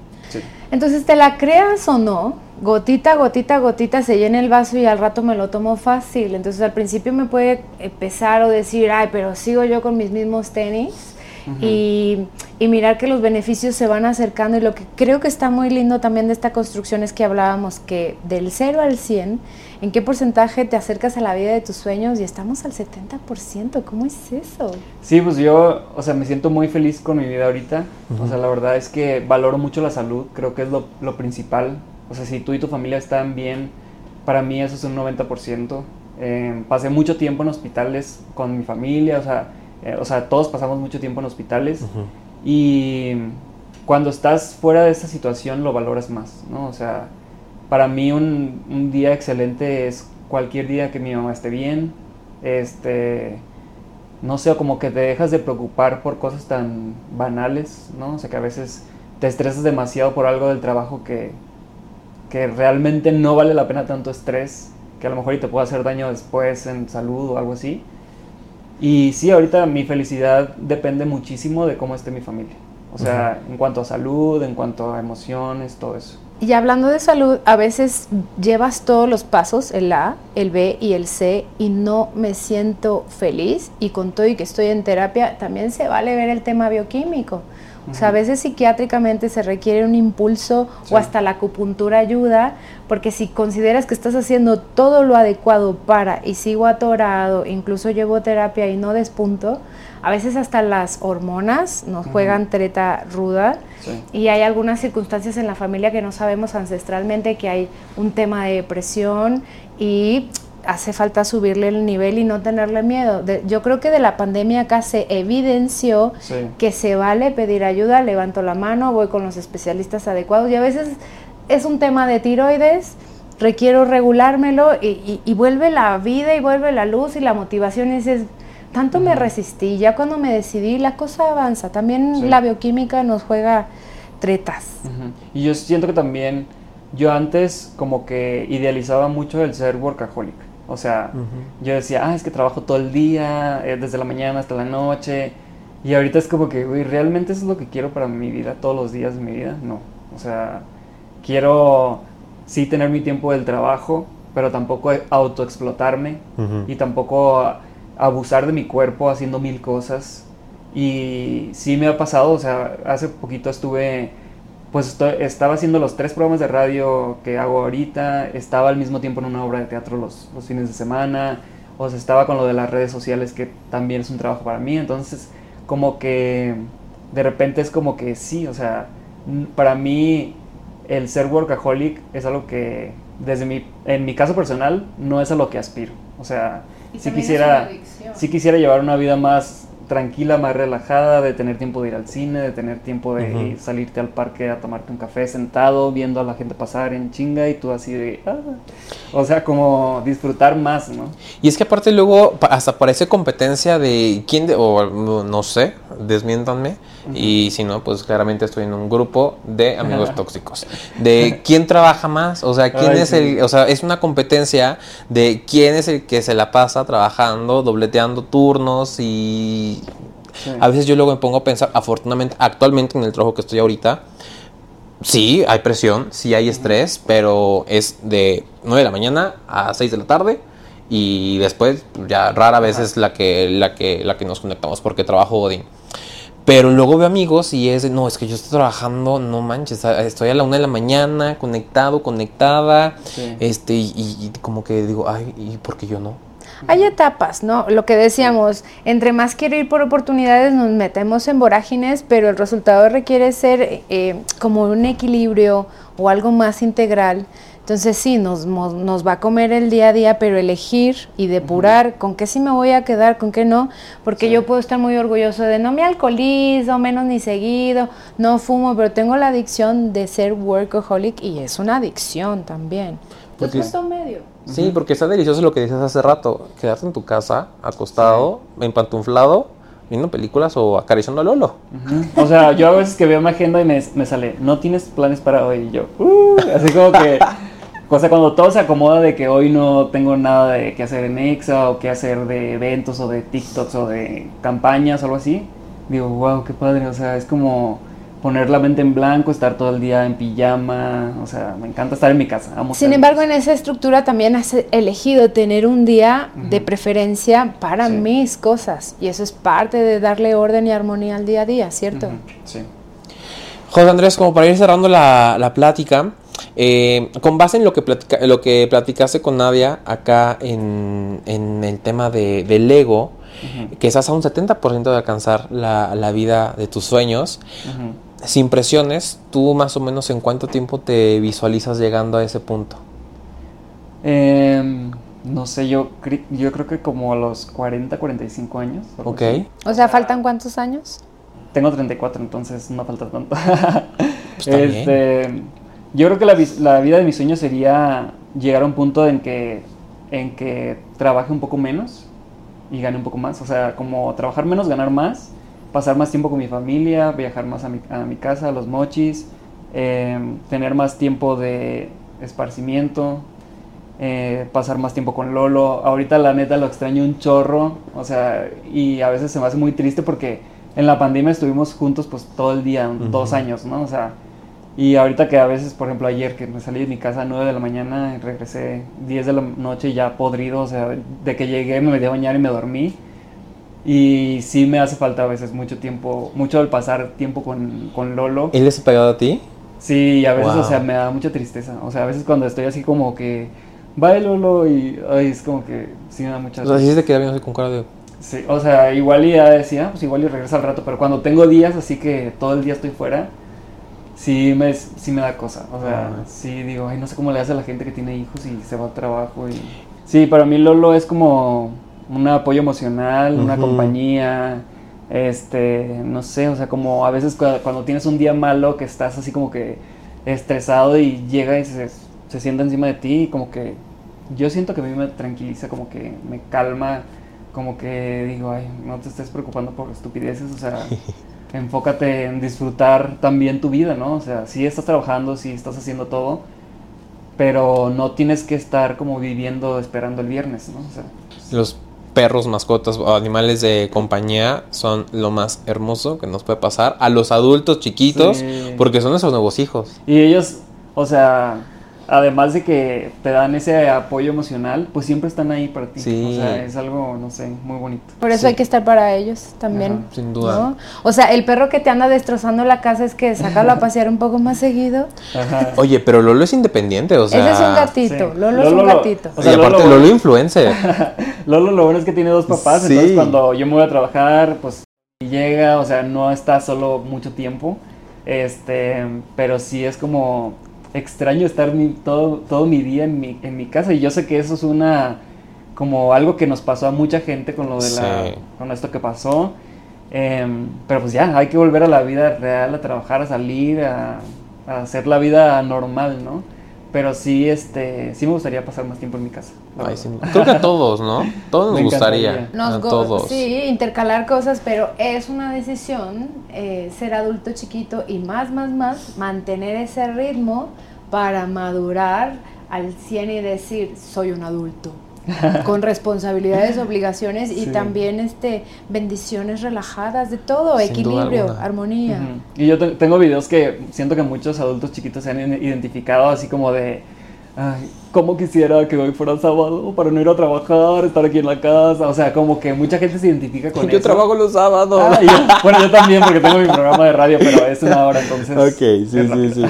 Entonces, ¿te la creas o no? Gotita, gotita, gotita se llena el vaso y al rato me lo tomo fácil. Entonces, al principio me puede empezar o decir, ay, pero sigo yo con mis mismos tenis. Y, y, mirar que los beneficios se van acercando. Y lo que creo que está muy lindo también de esta construcción es que hablábamos que del 0 al 100 ¿En qué porcentaje te acercas a la vida de tus sueños? Y estamos al 70%. ¿Cómo es eso? Sí, pues yo, o sea, me siento muy feliz con mi vida ahorita. O sea, la verdad es que valoro mucho la salud. Creo que es lo, lo, principal. O sea, si tú y tu familia están bien, para mí eso es un 90%. Eh, pasé mucho tiempo en hospitales con mi familia. O sea, eh, o sea todos pasamos mucho tiempo en hospitales. Y cuando estás fuera de esa situación lo valoras más, ¿no? O sea para mí un, día excelente es cualquier día que mi mamá esté bien, este, no sé, como que te dejas de preocupar por cosas tan banales, ¿no? O sea, que a veces te estresas demasiado por algo del trabajo que, que realmente no vale la pena tanto estrés, que a lo mejor y te puede hacer daño después en salud o algo así. Y sí, ahorita mi felicidad depende muchísimo de cómo esté mi familia. O sea, en cuanto a salud, en cuanto a emociones, todo eso. Y hablando de salud, a veces llevas todos los pasos, el A, el B y el C, y no me siento feliz. Y con todo y que estoy en terapia, también se vale ver el tema bioquímico. O sea, a veces psiquiátricamente se requiere un impulso o hasta la acupuntura ayuda, porque si consideras que estás haciendo todo lo adecuado para y sigo atorado, incluso llevo terapia y no despunto, a veces hasta las hormonas nos juegan treta ruda y hay algunas circunstancias en la familia que no sabemos ancestralmente que hay un tema de depresión y hace falta subirle el nivel y no tenerle miedo. yo creo que de la pandemia acá se evidenció que se vale pedir ayuda, levanto la mano, voy con los especialistas adecuados y a veces es un tema de tiroides, requiero regulármelo y, vuelve la vida y vuelve la luz y la motivación y dices, tanto me resistí, ya cuando me decidí la cosa avanza. También la bioquímica nos juega tretas. Y yo siento que también yo antes como que idealizaba mucho el ser workaholic. O sea, yo decía, ah, es que trabajo todo el día, eh, desde la mañana hasta la noche. Y ahorita es como que, güey, ¿realmente eso es lo que quiero para mi vida, todos los días de mi vida? No. O sea, quiero sí tener mi tiempo del trabajo, pero tampoco autoexplotarme y tampoco abusar de mi cuerpo haciendo mil cosas. Y sí me ha pasado, o sea, hace poquito estuve pues estaba haciendo los tres programas de radio que hago ahorita, estaba al mismo tiempo en una obra de teatro los, los fines de semana, o sea, estaba con lo de las redes sociales que también es un trabajo para mí, entonces como que de repente es como que sí, o sea, para mí el ser workaholic es algo que desde mi, en mi caso personal no es a lo que aspiro, o sea, si quisiera, si quisiera llevar una vida más tranquila, más relajada, de tener tiempo de ir al cine, de tener tiempo de salirte al parque a tomarte un café sentado, viendo a la gente pasar en chinga y tú así de... Ah". O sea, como disfrutar más, ¿no? Y es que aparte luego hasta parece competencia de quién, de, o no sé, desmiéntanme, y si no, pues claramente estoy en un grupo de amigos tóxicos. De quién trabaja más, o sea, quién es el, o sea, es una competencia de quién es el que se la pasa trabajando, dobleteando turnos y a veces yo luego me pongo a pensar, afortunadamente, actualmente en el trabajo que estoy ahorita, sí, hay presión, sí hay estrés, pero es de 9 de la mañana a 6 de la tarde y después ya rara vez es la que, la que, la que nos conectamos porque trabajo Odin. Pero luego veo amigos y es, no, es que yo estoy trabajando, no manches, estoy a la una de la mañana, conectado, conectada, este, y, como que digo, ay, ¿y por qué yo no? Hay etapas, ¿no? Lo que decíamos, entre más quiero ir por oportunidades, nos metemos en vorágines, pero el resultado requiere ser eh, como un equilibrio o algo más integral entonces sí, nos, nos, va a comer el día a día, pero elegir y depurar con qué sí me voy a quedar, con qué no, porque yo puedo estar muy orgulloso de no me alcoholizo, menos ni seguido, no fumo, pero tengo la adicción de ser workaholic y es una adicción también. Porque es medio. Sí, porque está delicioso lo que dices hace rato, quedarte en tu casa, acostado, empantuflado, viendo películas o acariciando a Lolo. O sea, yo a veces que veo mi agenda y me, me sale, no tienes planes para hoy, y yo, uh, así como que... O sea, cuando todo se acomoda de que hoy no tengo nada de que hacer en Exa o que hacer de eventos o de TikToks o de campañas o algo así, digo, wow, qué padre. O sea, es como poner la mente en blanco, estar todo el día en pijama, o sea, me encanta estar en mi casa. Sin embargo, en esa estructura también has elegido tener un día de preferencia para mis cosas y eso es parte de darle orden y armonía al día a día, ¿cierto? Sí. José Andrés, como para ir cerrando la, la plática, eh, con base en lo que, lo que platicaste con Nadia acá en, el tema de, del ego, que estás a un 70% de alcanzar la, vida de tus sueños, sin presiones, ¿tú más o menos en cuánto tiempo te visualizas llegando a ese punto? Em, no sé, yo, yo creo que como a los 40, 45 años. Ok. O sea, ¿faltan cuántos años? Tengo 34, entonces no falta tanto. Pues este, yo creo que la, la, vida de mis sueños sería llegar a un punto en que, en que trabaje un poco menos y gane un poco más. O sea, como trabajar menos, ganar más, pasar más tiempo con mi familia, viajar más a mi, a mi casa, a los mochis, em, tener más tiempo de esparcimiento, eh, pasar más tiempo con Lolo. Ahorita la neta lo extraño un chorro, o sea, y a veces se me hace muy triste porque en la pandemia estuvimos juntos pues todo el día, dos años, ¿no? O sea, y ahorita que a veces, por ejemplo, ayer que me salí de mi casa a 9 de la mañana y regresé 10 de la noche ya podrido, o sea, de que llegué me metí a bañar y me dormí. Y sí me hace falta a veces mucho tiempo, mucho al pasar tiempo con, con Lolo. ¿Él ha pegado a ti? Sí, a veces, o sea, me da mucha tristeza. O sea, a veces cuando estoy así como que, va Lolo y ay, es como que sí me da mucha O sea, sí se queda así con cara de... Sí, o sea, igual ya decía, pues igual y regresa al rato, pero cuando tengo días así que todo el día estoy fuera, sí me, sí me da cosa. O sea, sí digo, ay, no sé cómo le hace a la gente que tiene hijos y se va al trabajo. Y... Sí, para mí Lolo es como un apoyo emocional, una compañía. Este, no sé, o sea, como a veces cuando, tienes un día malo que estás así como que estresado y llega y se, se sienta encima de ti, y como que yo siento que a mí me tranquiliza, como que me calma, como que digo, ay, no te estés preocupando por estupideces, o sea, enfócate en disfrutar también tu vida, ¿no? O sea, si estás trabajando, si estás haciendo todo, pero no tienes que estar como viviendo esperando el viernes, ¿no? Los perros, mascotas o animales de compañía son lo más hermoso que nos puede pasar a los adultos chiquitos porque son nuestros nuevos hijos. Y ellos, o sea, además de que te dan ese apoyo emocional, pues siempre están ahí para ti. O sea, es algo, no sé, muy bonito. Por eso hay que estar para ellos también. sin duda. O sea, el perro que te anda destrozando la casa es que sacarlo a pasear un poco más seguido. Oye, pero Lolo es independiente, o sea. Ese es un gatito, Lolo, es un gatito. y aparte Lolo, influencer. Lolo lo bueno es que tiene dos papás, entonces cuando yo me voy a trabajar, pues llega, o sea, no está solo mucho tiempo. Este, pero sí es como extraño estar todo, todo mi día en mi, en mi casa y yo sé que eso es una como algo que nos pasó a mucha gente con lo de la con esto que pasó em, pero pues ya hay que volver a la vida real a trabajar a salir a, hacer la vida normal no pero sí este sí me gustaría pasar más tiempo en mi casa creo que a todos no todos nos gustaría. A todos. sí intercalar cosas pero es una decisión eh, ser adulto chiquito y más más más mantener ese ritmo para madurar al 100 y decir, soy un adulto. con responsabilidades, obligaciones y también este bendiciones relajadas de todo, equilibrio, armonía. Y yo tengo videos que siento que muchos adultos chiquitos se han identificado así como de Ay, ¿cómo quisiera que hoy fuera sábado para no ir a trabajar, estar aquí en la casa? O sea, como que mucha gente se identifica con yo eso. Yo trabajo los sábados. Ah, bueno, yo también porque tengo mi programa de radio, pero es una hora, entonces... Ok, sí, sí, sí.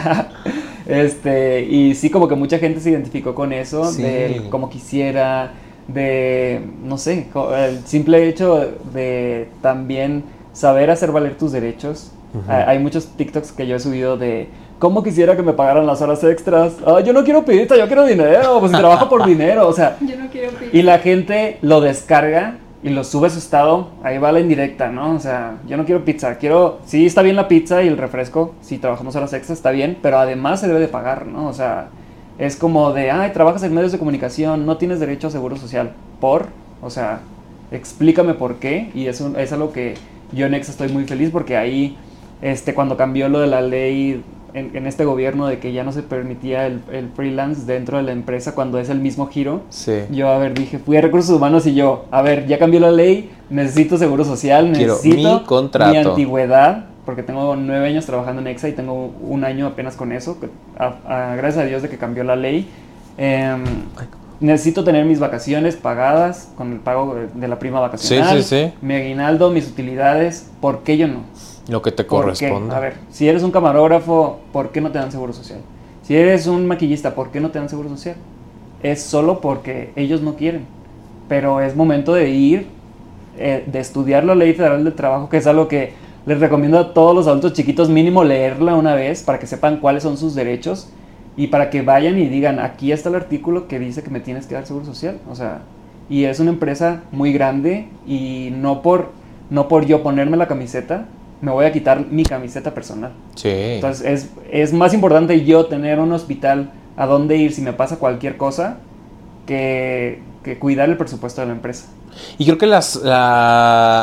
Este, y sí, como que mucha gente se identificó con eso, de cómo quisiera, de, no sé, el simple hecho de también saber hacer valer tus derechos. Hay muchos TikToks que yo he subido de cómo quisiera que me pagaran las horas extras. Ah, yo no quiero pizza, yo quiero dinero, pues si trabajo por dinero, o sea. Yo no quiero pizza. Y la gente lo descarga y lo sube a estado, ahí va la indirecta, ¿no? O sea, yo no quiero pizza, quiero, sí está bien la pizza y el refresco, si trabajamos horas extras está bien, pero además se debe de pagar, ¿no? O sea, es como de, ay, trabajas en medios de comunicación, no tienes derecho a seguro social, ¿por? O sea, explícame por qué, y eso es algo que yo en Exa estoy muy feliz porque ahí, este, cuando cambió lo de la ley en, este gobierno de que ya no se permitía el, freelance dentro de la empresa cuando es el mismo giro. Yo, a ver, dije, fui a recursos humanos y yo, a ver, ya cambió la ley, necesito seguro social, necesito mi, contrato. mi antigüedad, porque tengo nueve años trabajando en EXA y tengo un año apenas con eso, gracias a Dios de que cambió la ley. Em, necesito tener mis vacaciones pagadas con el pago de la prima vacacional, sí, sí, sí. mi aguinaldo, mis utilidades, ¿por qué yo no? Lo que te corresponde. A ver, si eres un camarógrafo, ¿por qué no te dan seguro social? Si eres un maquillista, ¿por qué no te dan seguro social? Es solo porque ellos no quieren. Pero es momento de ir, eh, de estudiar la ley federal del trabajo, que es algo que les recomiendo a todos los adultos chiquitos mínimo leerla una vez para que sepan cuáles son sus derechos y para que vayan y digan, aquí está el artículo que dice que me tienes que dar seguro social. O sea, y es una empresa muy grande y no por, no por yo ponerme la camiseta, me voy a quitar mi camiseta personal. Sí. Entonces es, es más importante yo tener un hospital a dónde ir si me pasa cualquier cosa que, que cuidar el presupuesto de la empresa. Y creo que las,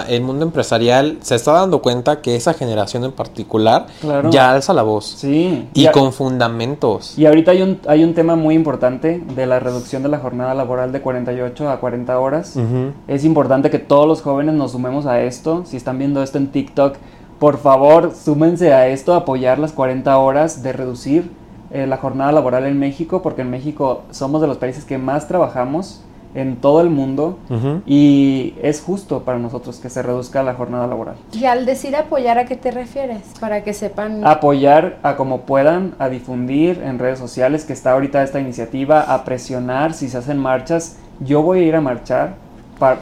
el mundo empresarial se está dando cuenta que esa generación en particular ya alza la voz. Sí. Y, con fundamentos. Y ahorita hay un, hay un tema muy importante de la reducción de la jornada laboral de 48 a 40 horas. Es importante que todos los jóvenes nos sumemos a esto. Si están viendo esto en TikTok, por favor, súmense a esto, apoyar las 40 horas de reducir eh, la jornada laboral en México, porque en México somos de los países que más trabajamos en todo el mundo y es justo para nosotros que se reduzca la jornada laboral. Y al decir apoyar, ¿a qué te refieres? Para que sepan. Apoyar a como puedan, a difundir en redes sociales que está ahorita esta iniciativa, a presionar si se hacen marchas. Yo voy a ir a marchar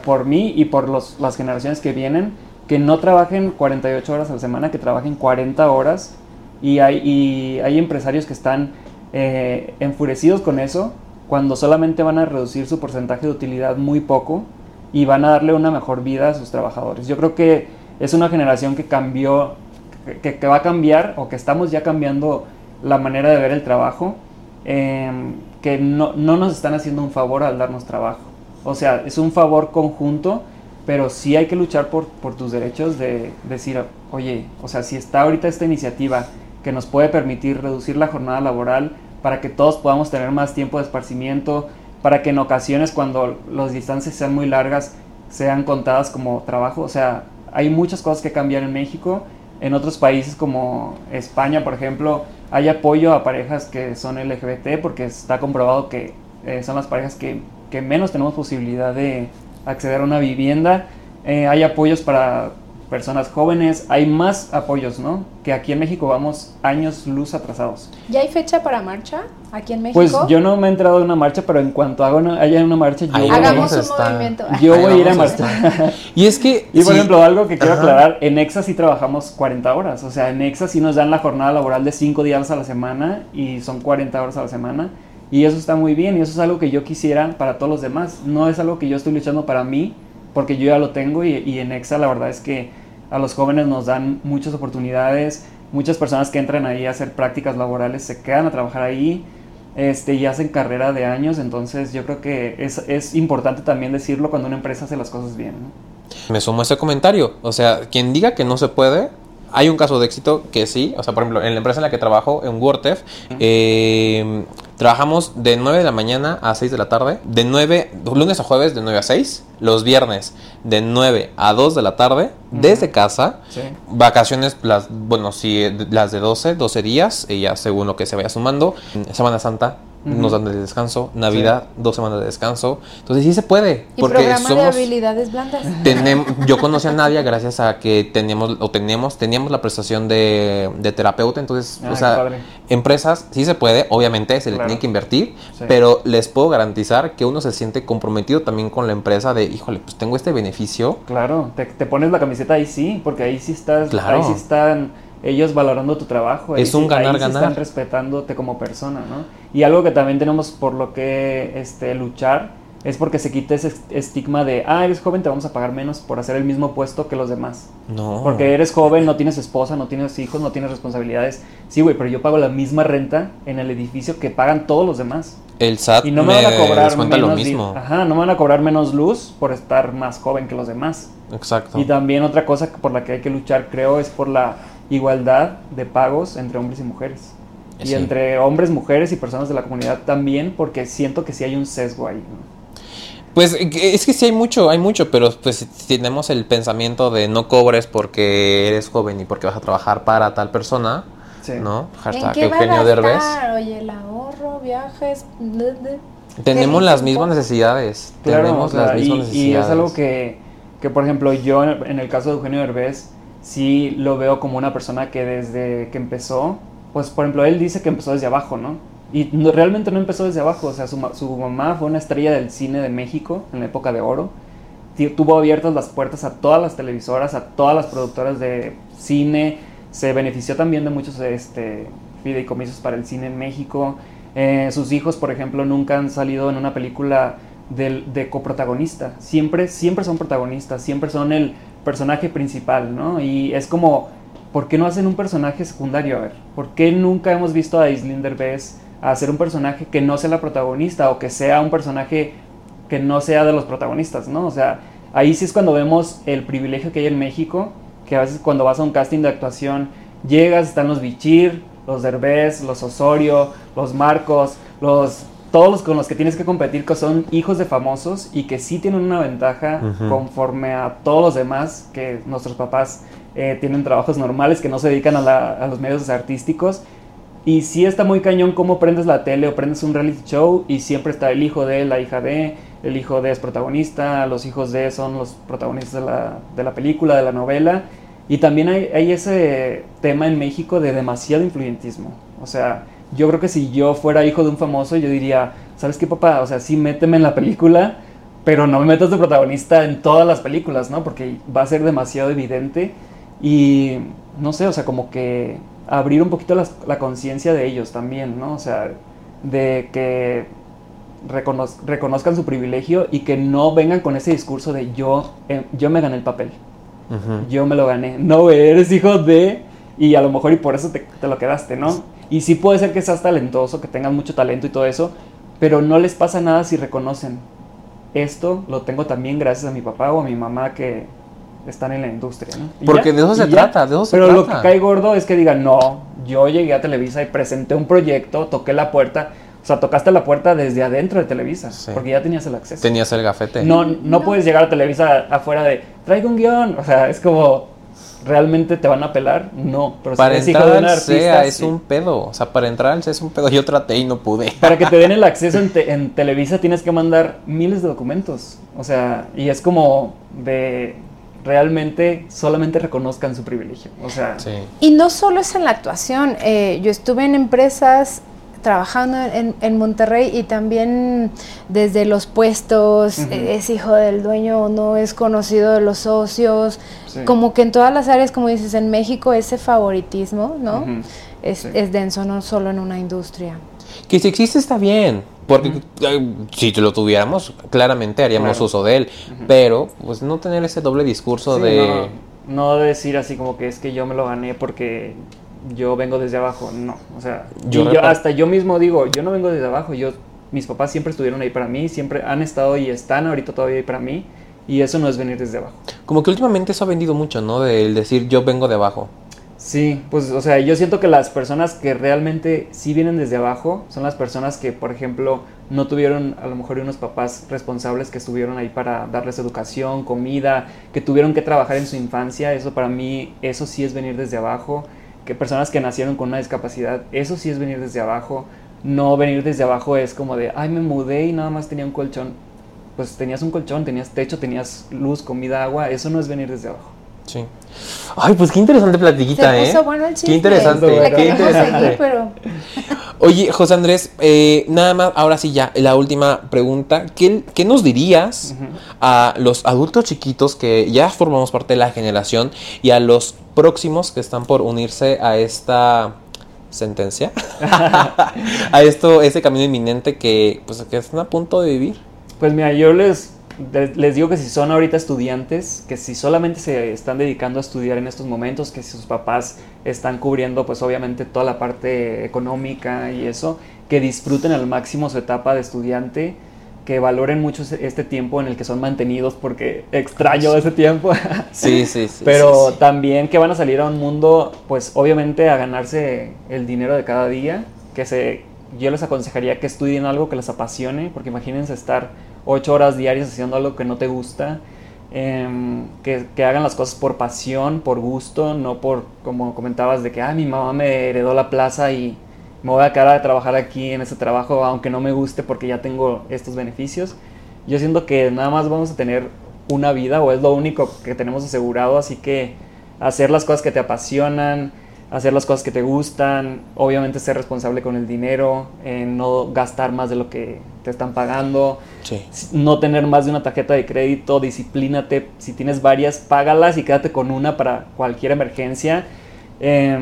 por mí y por los, las generaciones que vienen que no trabajen 48 horas a la semana, que trabajen 40 horas. Y hay, empresarios que están eh, enfurecidos con eso, cuando solamente van a reducir su porcentaje de utilidad muy poco y van a darle una mejor vida a sus trabajadores. Yo creo que es una generación que cambió, que, va a cambiar o que estamos ya cambiando la manera de ver el trabajo, em, que no nos están haciendo un favor al darnos trabajo. O sea, es un favor conjunto pero sí hay que luchar por, por tus derechos de decir, oye, o sea, si está ahorita esta iniciativa que nos puede permitir reducir la jornada laboral, para que todos podamos tener más tiempo de esparcimiento, para que en ocasiones cuando las distancias sean muy largas sean contadas como trabajo. O sea, hay muchas cosas que cambiar en México. En otros países como España, por ejemplo, hay apoyo a parejas que son LGBT porque está comprobado que eh, son las parejas que, que, menos tenemos posibilidad de acceder a una vivienda. Eh, hay apoyos para personas jóvenes, hay más apoyos, ¿no? Que aquí en México vamos años luz atrasados. ¿Ya hay fecha para marcha aquí en México? Pues yo no me he entrado en una marcha, pero en cuanto haga una, haya una marcha, yo voy, Hagamos un movimiento. Yo voy a ir a marchar. y es que... Y por ejemplo, algo que quiero aclarar, en EXA sí trabajamos 40 horas, o sea, en EXA sí nos dan la jornada laboral de 5 días a la semana y son 40 horas a la semana. Y eso está muy bien y eso es algo que yo quisiera para todos los demás. No es algo que yo estoy luchando para mí, porque yo ya lo tengo y, y en EXA la verdad es que a los jóvenes nos dan muchas oportunidades, muchas personas que entran ahí a hacer prácticas laborales se quedan a trabajar ahí este, y hacen carrera de años, entonces yo creo que es, es importante también decirlo cuando una empresa hace las cosas bien. Me sumo a ese comentario, o sea, quien diga que no se puede, hay un caso de éxito que sí, o sea, por ejemplo, en la empresa en la que trabajo, en WordTef, eh, trabajamos de 9 de la mañana a 6 de la tarde, de 9, lunes a jueves de 9 a 6, los viernes de 9 a 2 de la tarde, desde casa, vacaciones, las, bueno, sí, las de 12, 12 días, y ya según lo que se vaya sumando, Semana Santa, nos dan de descanso, Navidad, dos semanas de descanso. Entonces sí se puede. ¿Y porque programa somos, de habilidades blandas? Tenemos, yo conocí a Nadia gracias a que teníamos, o teníamos, teníamos la prestación de, de terapeuta. Entonces, o sea, empresas sí se puede, obviamente se le tiene que invertir, pero les puedo garantizar que uno se siente comprometido también con la empresa de, híjole, pues tengo este beneficio. Claro, te, te pones la camiseta ahí sí, porque ahí sí estás, ahí sí están ellos valorando tu trabajo. Es un ganar, ahí ganar. están respetándote como persona, ¿no? Y algo que también tenemos por lo que este, luchar es porque se quite ese estigma de, ah, eres joven, te vamos a pagar menos por hacer el mismo puesto que los demás. No. Porque eres joven, no tienes esposa, no tienes hijos, no tienes responsabilidades. Sí, güey, pero yo pago la misma renta en el edificio que pagan todos los demás. El SAT y no me, van a cobrar menos lo mismo. Ajá, no me van a cobrar menos luz por estar más joven que los demás. Exacto. Y también otra cosa por la que hay que luchar, creo, es por la igualdad de pagos entre hombres y mujeres. Y entre hombres, mujeres y personas de la comunidad también, porque siento que sí hay un sesgo ahí. Pues es que sí hay mucho, hay mucho, pero pues tenemos el pensamiento de no cobres porque eres joven y porque vas a trabajar para tal persona, ¿no? Hashtag ¿En Eugenio Derbez. Oye, el ahorro, viajes... Tenemos las mismas necesidades. tenemos las mismas y, necesidades. Y es algo que, que, por ejemplo, yo en el caso de Eugenio Derbez, sí lo veo como una persona que desde que empezó, pues por ejemplo, él dice que empezó desde abajo, ¿no? Y realmente no empezó desde abajo, o sea, su, su, mamá fue una estrella del cine de México en la época de oro. Tuvo abiertas las puertas a todas las televisoras, a todas las productoras de cine. Se benefició también de muchos este, fideicomisos para el cine en México. Eh, sus hijos, por ejemplo, nunca han salido en una película de, de coprotagonista. Siempre, siempre son protagonistas, siempre son el personaje principal, ¿no? Y es como, ¿por qué no hacen un personaje secundario? A ver, ¿por qué nunca hemos visto a Islinder Bess hacer un personaje que no sea la protagonista o que sea un personaje que no sea de los protagonistas, ¿no? O sea, ahí sí es cuando vemos el privilegio que hay en México, que a veces cuando vas a un casting de actuación, llegas, están los Bichir, los Derbez, los Osorio, los Marcos, los todos los con los que tienes que competir que son hijos de famosos y que sí tienen una ventaja conforme a todos los demás, que nuestros papás eh, tienen trabajos normales, que no se dedican a, los medios artísticos. Y sí está muy cañón cómo prendes la tele o prendes un reality show y siempre está el hijo de, la hija de, el hijo de es protagonista, los hijos de son los protagonistas de la, de la película, de la novela. Y también hay, hay ese tema en México de demasiado influyentismo. O sea, yo creo que si yo fuera hijo de un famoso, yo diría, ¿sabes qué, papá? O sea, sí, méteme en la película, pero no me metas de protagonista en todas las películas, ¿no? Porque va a ser demasiado evidente y, no sé, o sea, como que abrir un poquito la, conciencia de ellos también, ¿no? O sea, de que reconozcan su privilegio y que no vengan con ese discurso de yo, eh, yo me gané el papel, yo me lo gané. No, eres hijo de... Y a lo mejor y por eso te, te lo quedaste, ¿no? Y sí puede ser que seas talentoso, que tengas mucho talento y todo eso, pero no les pasa nada si reconocen. Esto lo tengo también gracias a mi papá o a mi mamá que están en la industria, ¿no? Porque de eso se trata, de eso se pero lo que cae gordo es que digan, no, yo llegué a Televisa y presenté un proyecto, toqué la puerta. O sea, tocaste la puerta desde adentro de Televisa, porque ya tenías el acceso. Tenías el gafete. No, no, puedes llegar a Televisa afuera de, traigo un guion. O sea, es como, ¿realmente te van a pelar? No. Pero para si entrar al SEA es un pedo. O sea, para entrar al SEA es un pedo. Yo traté y no pude. Para que te den el acceso en, en Televisa tienes que mandar miles de documentos. O sea, y es como de realmente solamente reconozcan su privilegio. O sea, y no solo es en la actuación. Eh, yo estuve en empresas trabajando en, Monterrey y también desde los puestos, es hijo del dueño o no, es conocido de los socios, como que en todas las áreas, como dices, en México ese favoritismo, ¿no? es, es denso, no solo en una industria. Que si existe está bien, porque eh, si lo tuviéramos, claramente haríamos uso de él. Pero, pues no tener ese doble discurso de. No, decir así como que es que yo me lo gané porque yo vengo desde abajo. No. O sea, yo, hasta yo mismo digo, yo no vengo desde abajo. Yo, mis papás siempre estuvieron ahí para mí, siempre han estado y están ahorita todavía ahí para mí. Y eso no es venir desde abajo. Como que últimamente eso ha vendido mucho, ¿no? De decir yo vengo de abajo. Sí, pues o sea, yo siento que las personas que realmente sí vienen desde abajo son las personas que, por ejemplo, no tuvieron a lo mejor unos papás responsables que estuvieron ahí para darles educación, comida, que tuvieron que trabajar en su infancia, eso para mí, eso sí es venir desde abajo, que personas que nacieron con una discapacidad, eso sí es venir desde abajo, no venir desde abajo es como de, ay, me mudé y nada más tenía un colchón, pues tenías un colchón, tenías techo, tenías luz, comida, agua, eso no es venir desde abajo. Sí. Ay, pues qué interesante platiquita, ¿eh? Qué interesante, qué interesante. Oye, José Andrés, eh, nada más, ahora sí ya, la última pregunta. ¿Qué, nos dirías a los adultos chiquitos que ya formamos parte de la generación y a los próximos que están por unirse a esta sentencia? a esto, ese camino inminente que, pues, que están a punto de vivir. Pues mira, yo les les digo que si son ahorita estudiantes, que si solamente se están dedicando a estudiar en estos momentos, que si sus papás están cubriendo pues obviamente toda la parte económica y eso, que disfruten al máximo su etapa de estudiante, que valoren mucho este tiempo en el que son mantenidos porque extraño ese tiempo. Sí, sí, sí. Pero también que van a salir a un mundo pues obviamente a ganarse el dinero de cada día, que se yo les aconsejaría que estudien algo que les apasione, porque imagínense estar ocho horas diarias haciendo algo que no te gusta, em, que, hagan las cosas por pasión, por gusto, no por, como comentabas, de que, ah, mi mamá me heredó la plaza y me voy a quedar a trabajar aquí en ese trabajo, aunque no me guste porque ya tengo estos beneficios. Yo siento que nada más vamos a tener una vida o es lo único que tenemos asegurado, así que hacer las cosas que te apasionan, hacer las cosas que te gustan, obviamente ser responsable con el dinero, eh, no gastar más de lo que te están pagando, no tener más de una tarjeta de crédito, disciplínate, si tienes varias, págalas y quédate con una para cualquier emergencia, eh,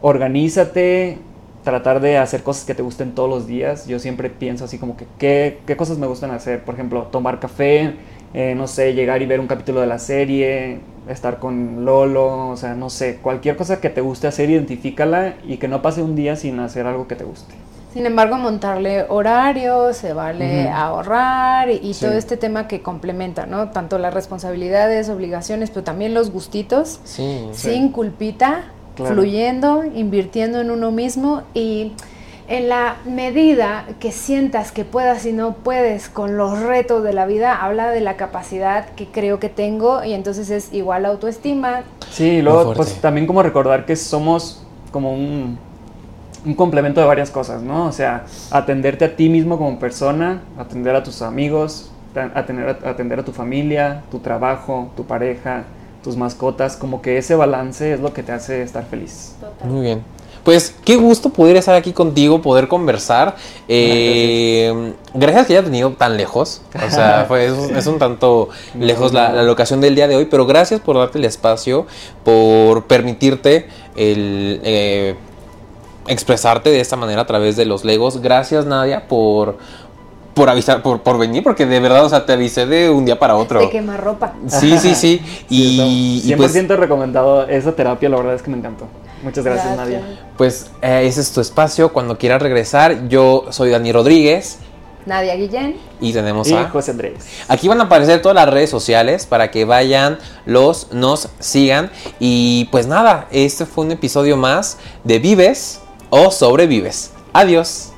organízate, tratar de hacer cosas que te gusten todos los días, yo siempre pienso así como que qué, qué cosas me gustan hacer, por ejemplo, tomar café, eh, no sé, llegar y ver un capítulo de la serie, estar con Lolo, o sea, no sé, cualquier cosa que te guste hacer, identifícala y que no pase un día sin hacer algo que te guste. Sin embargo, montarle horarios, se vale ahorrar y, todo este tema que complementa, ¿no? Tanto las responsabilidades, obligaciones, pero también los gustitos, sin culpita, fluyendo, invirtiendo en uno mismo y en la medida que sientas que puedas y no puedes con los retos de la vida, habla de la capacidad que creo que tengo y entonces es igual autoestima. Sí, y luego pues también como recordar que somos como un, un complemento de varias cosas, ¿no? O sea, atenderte a ti mismo como persona, atender a tus amigos, atender, atender a tu familia, tu trabajo, tu pareja, tus mascotas, como que ese balance es lo que te hace estar feliz. Muy bien. Pues qué gusto poder estar aquí contigo, poder conversar. Eh, gracias que haya tenido tan lejos. O sea, fue, es, un tanto lejos la, locación del día de hoy, pero gracias por darte el espacio, por permitirte el... Eh, expresarte de esta manera a través de los Legos. Gracias Nadia por, por avisar, por, por venir, porque de verdad, o sea, te avisé de un día para otro. De quemar ropa. Sí, sí, sí. Y, 100% pues, recomendado esa terapia, la verdad es que me encantó. Muchas gracias, Nadia. Pues eh, ese es tu espacio. Cuando quieras regresar, yo soy Dani Rodríguez. Nadia Guillén. Y tenemos Y a José Andrés. Aquí van a aparecer todas las redes sociales para que vayan, los, nos sigan. Y pues nada, este fue un episodio más de Vives o Sobrevives. Adiós.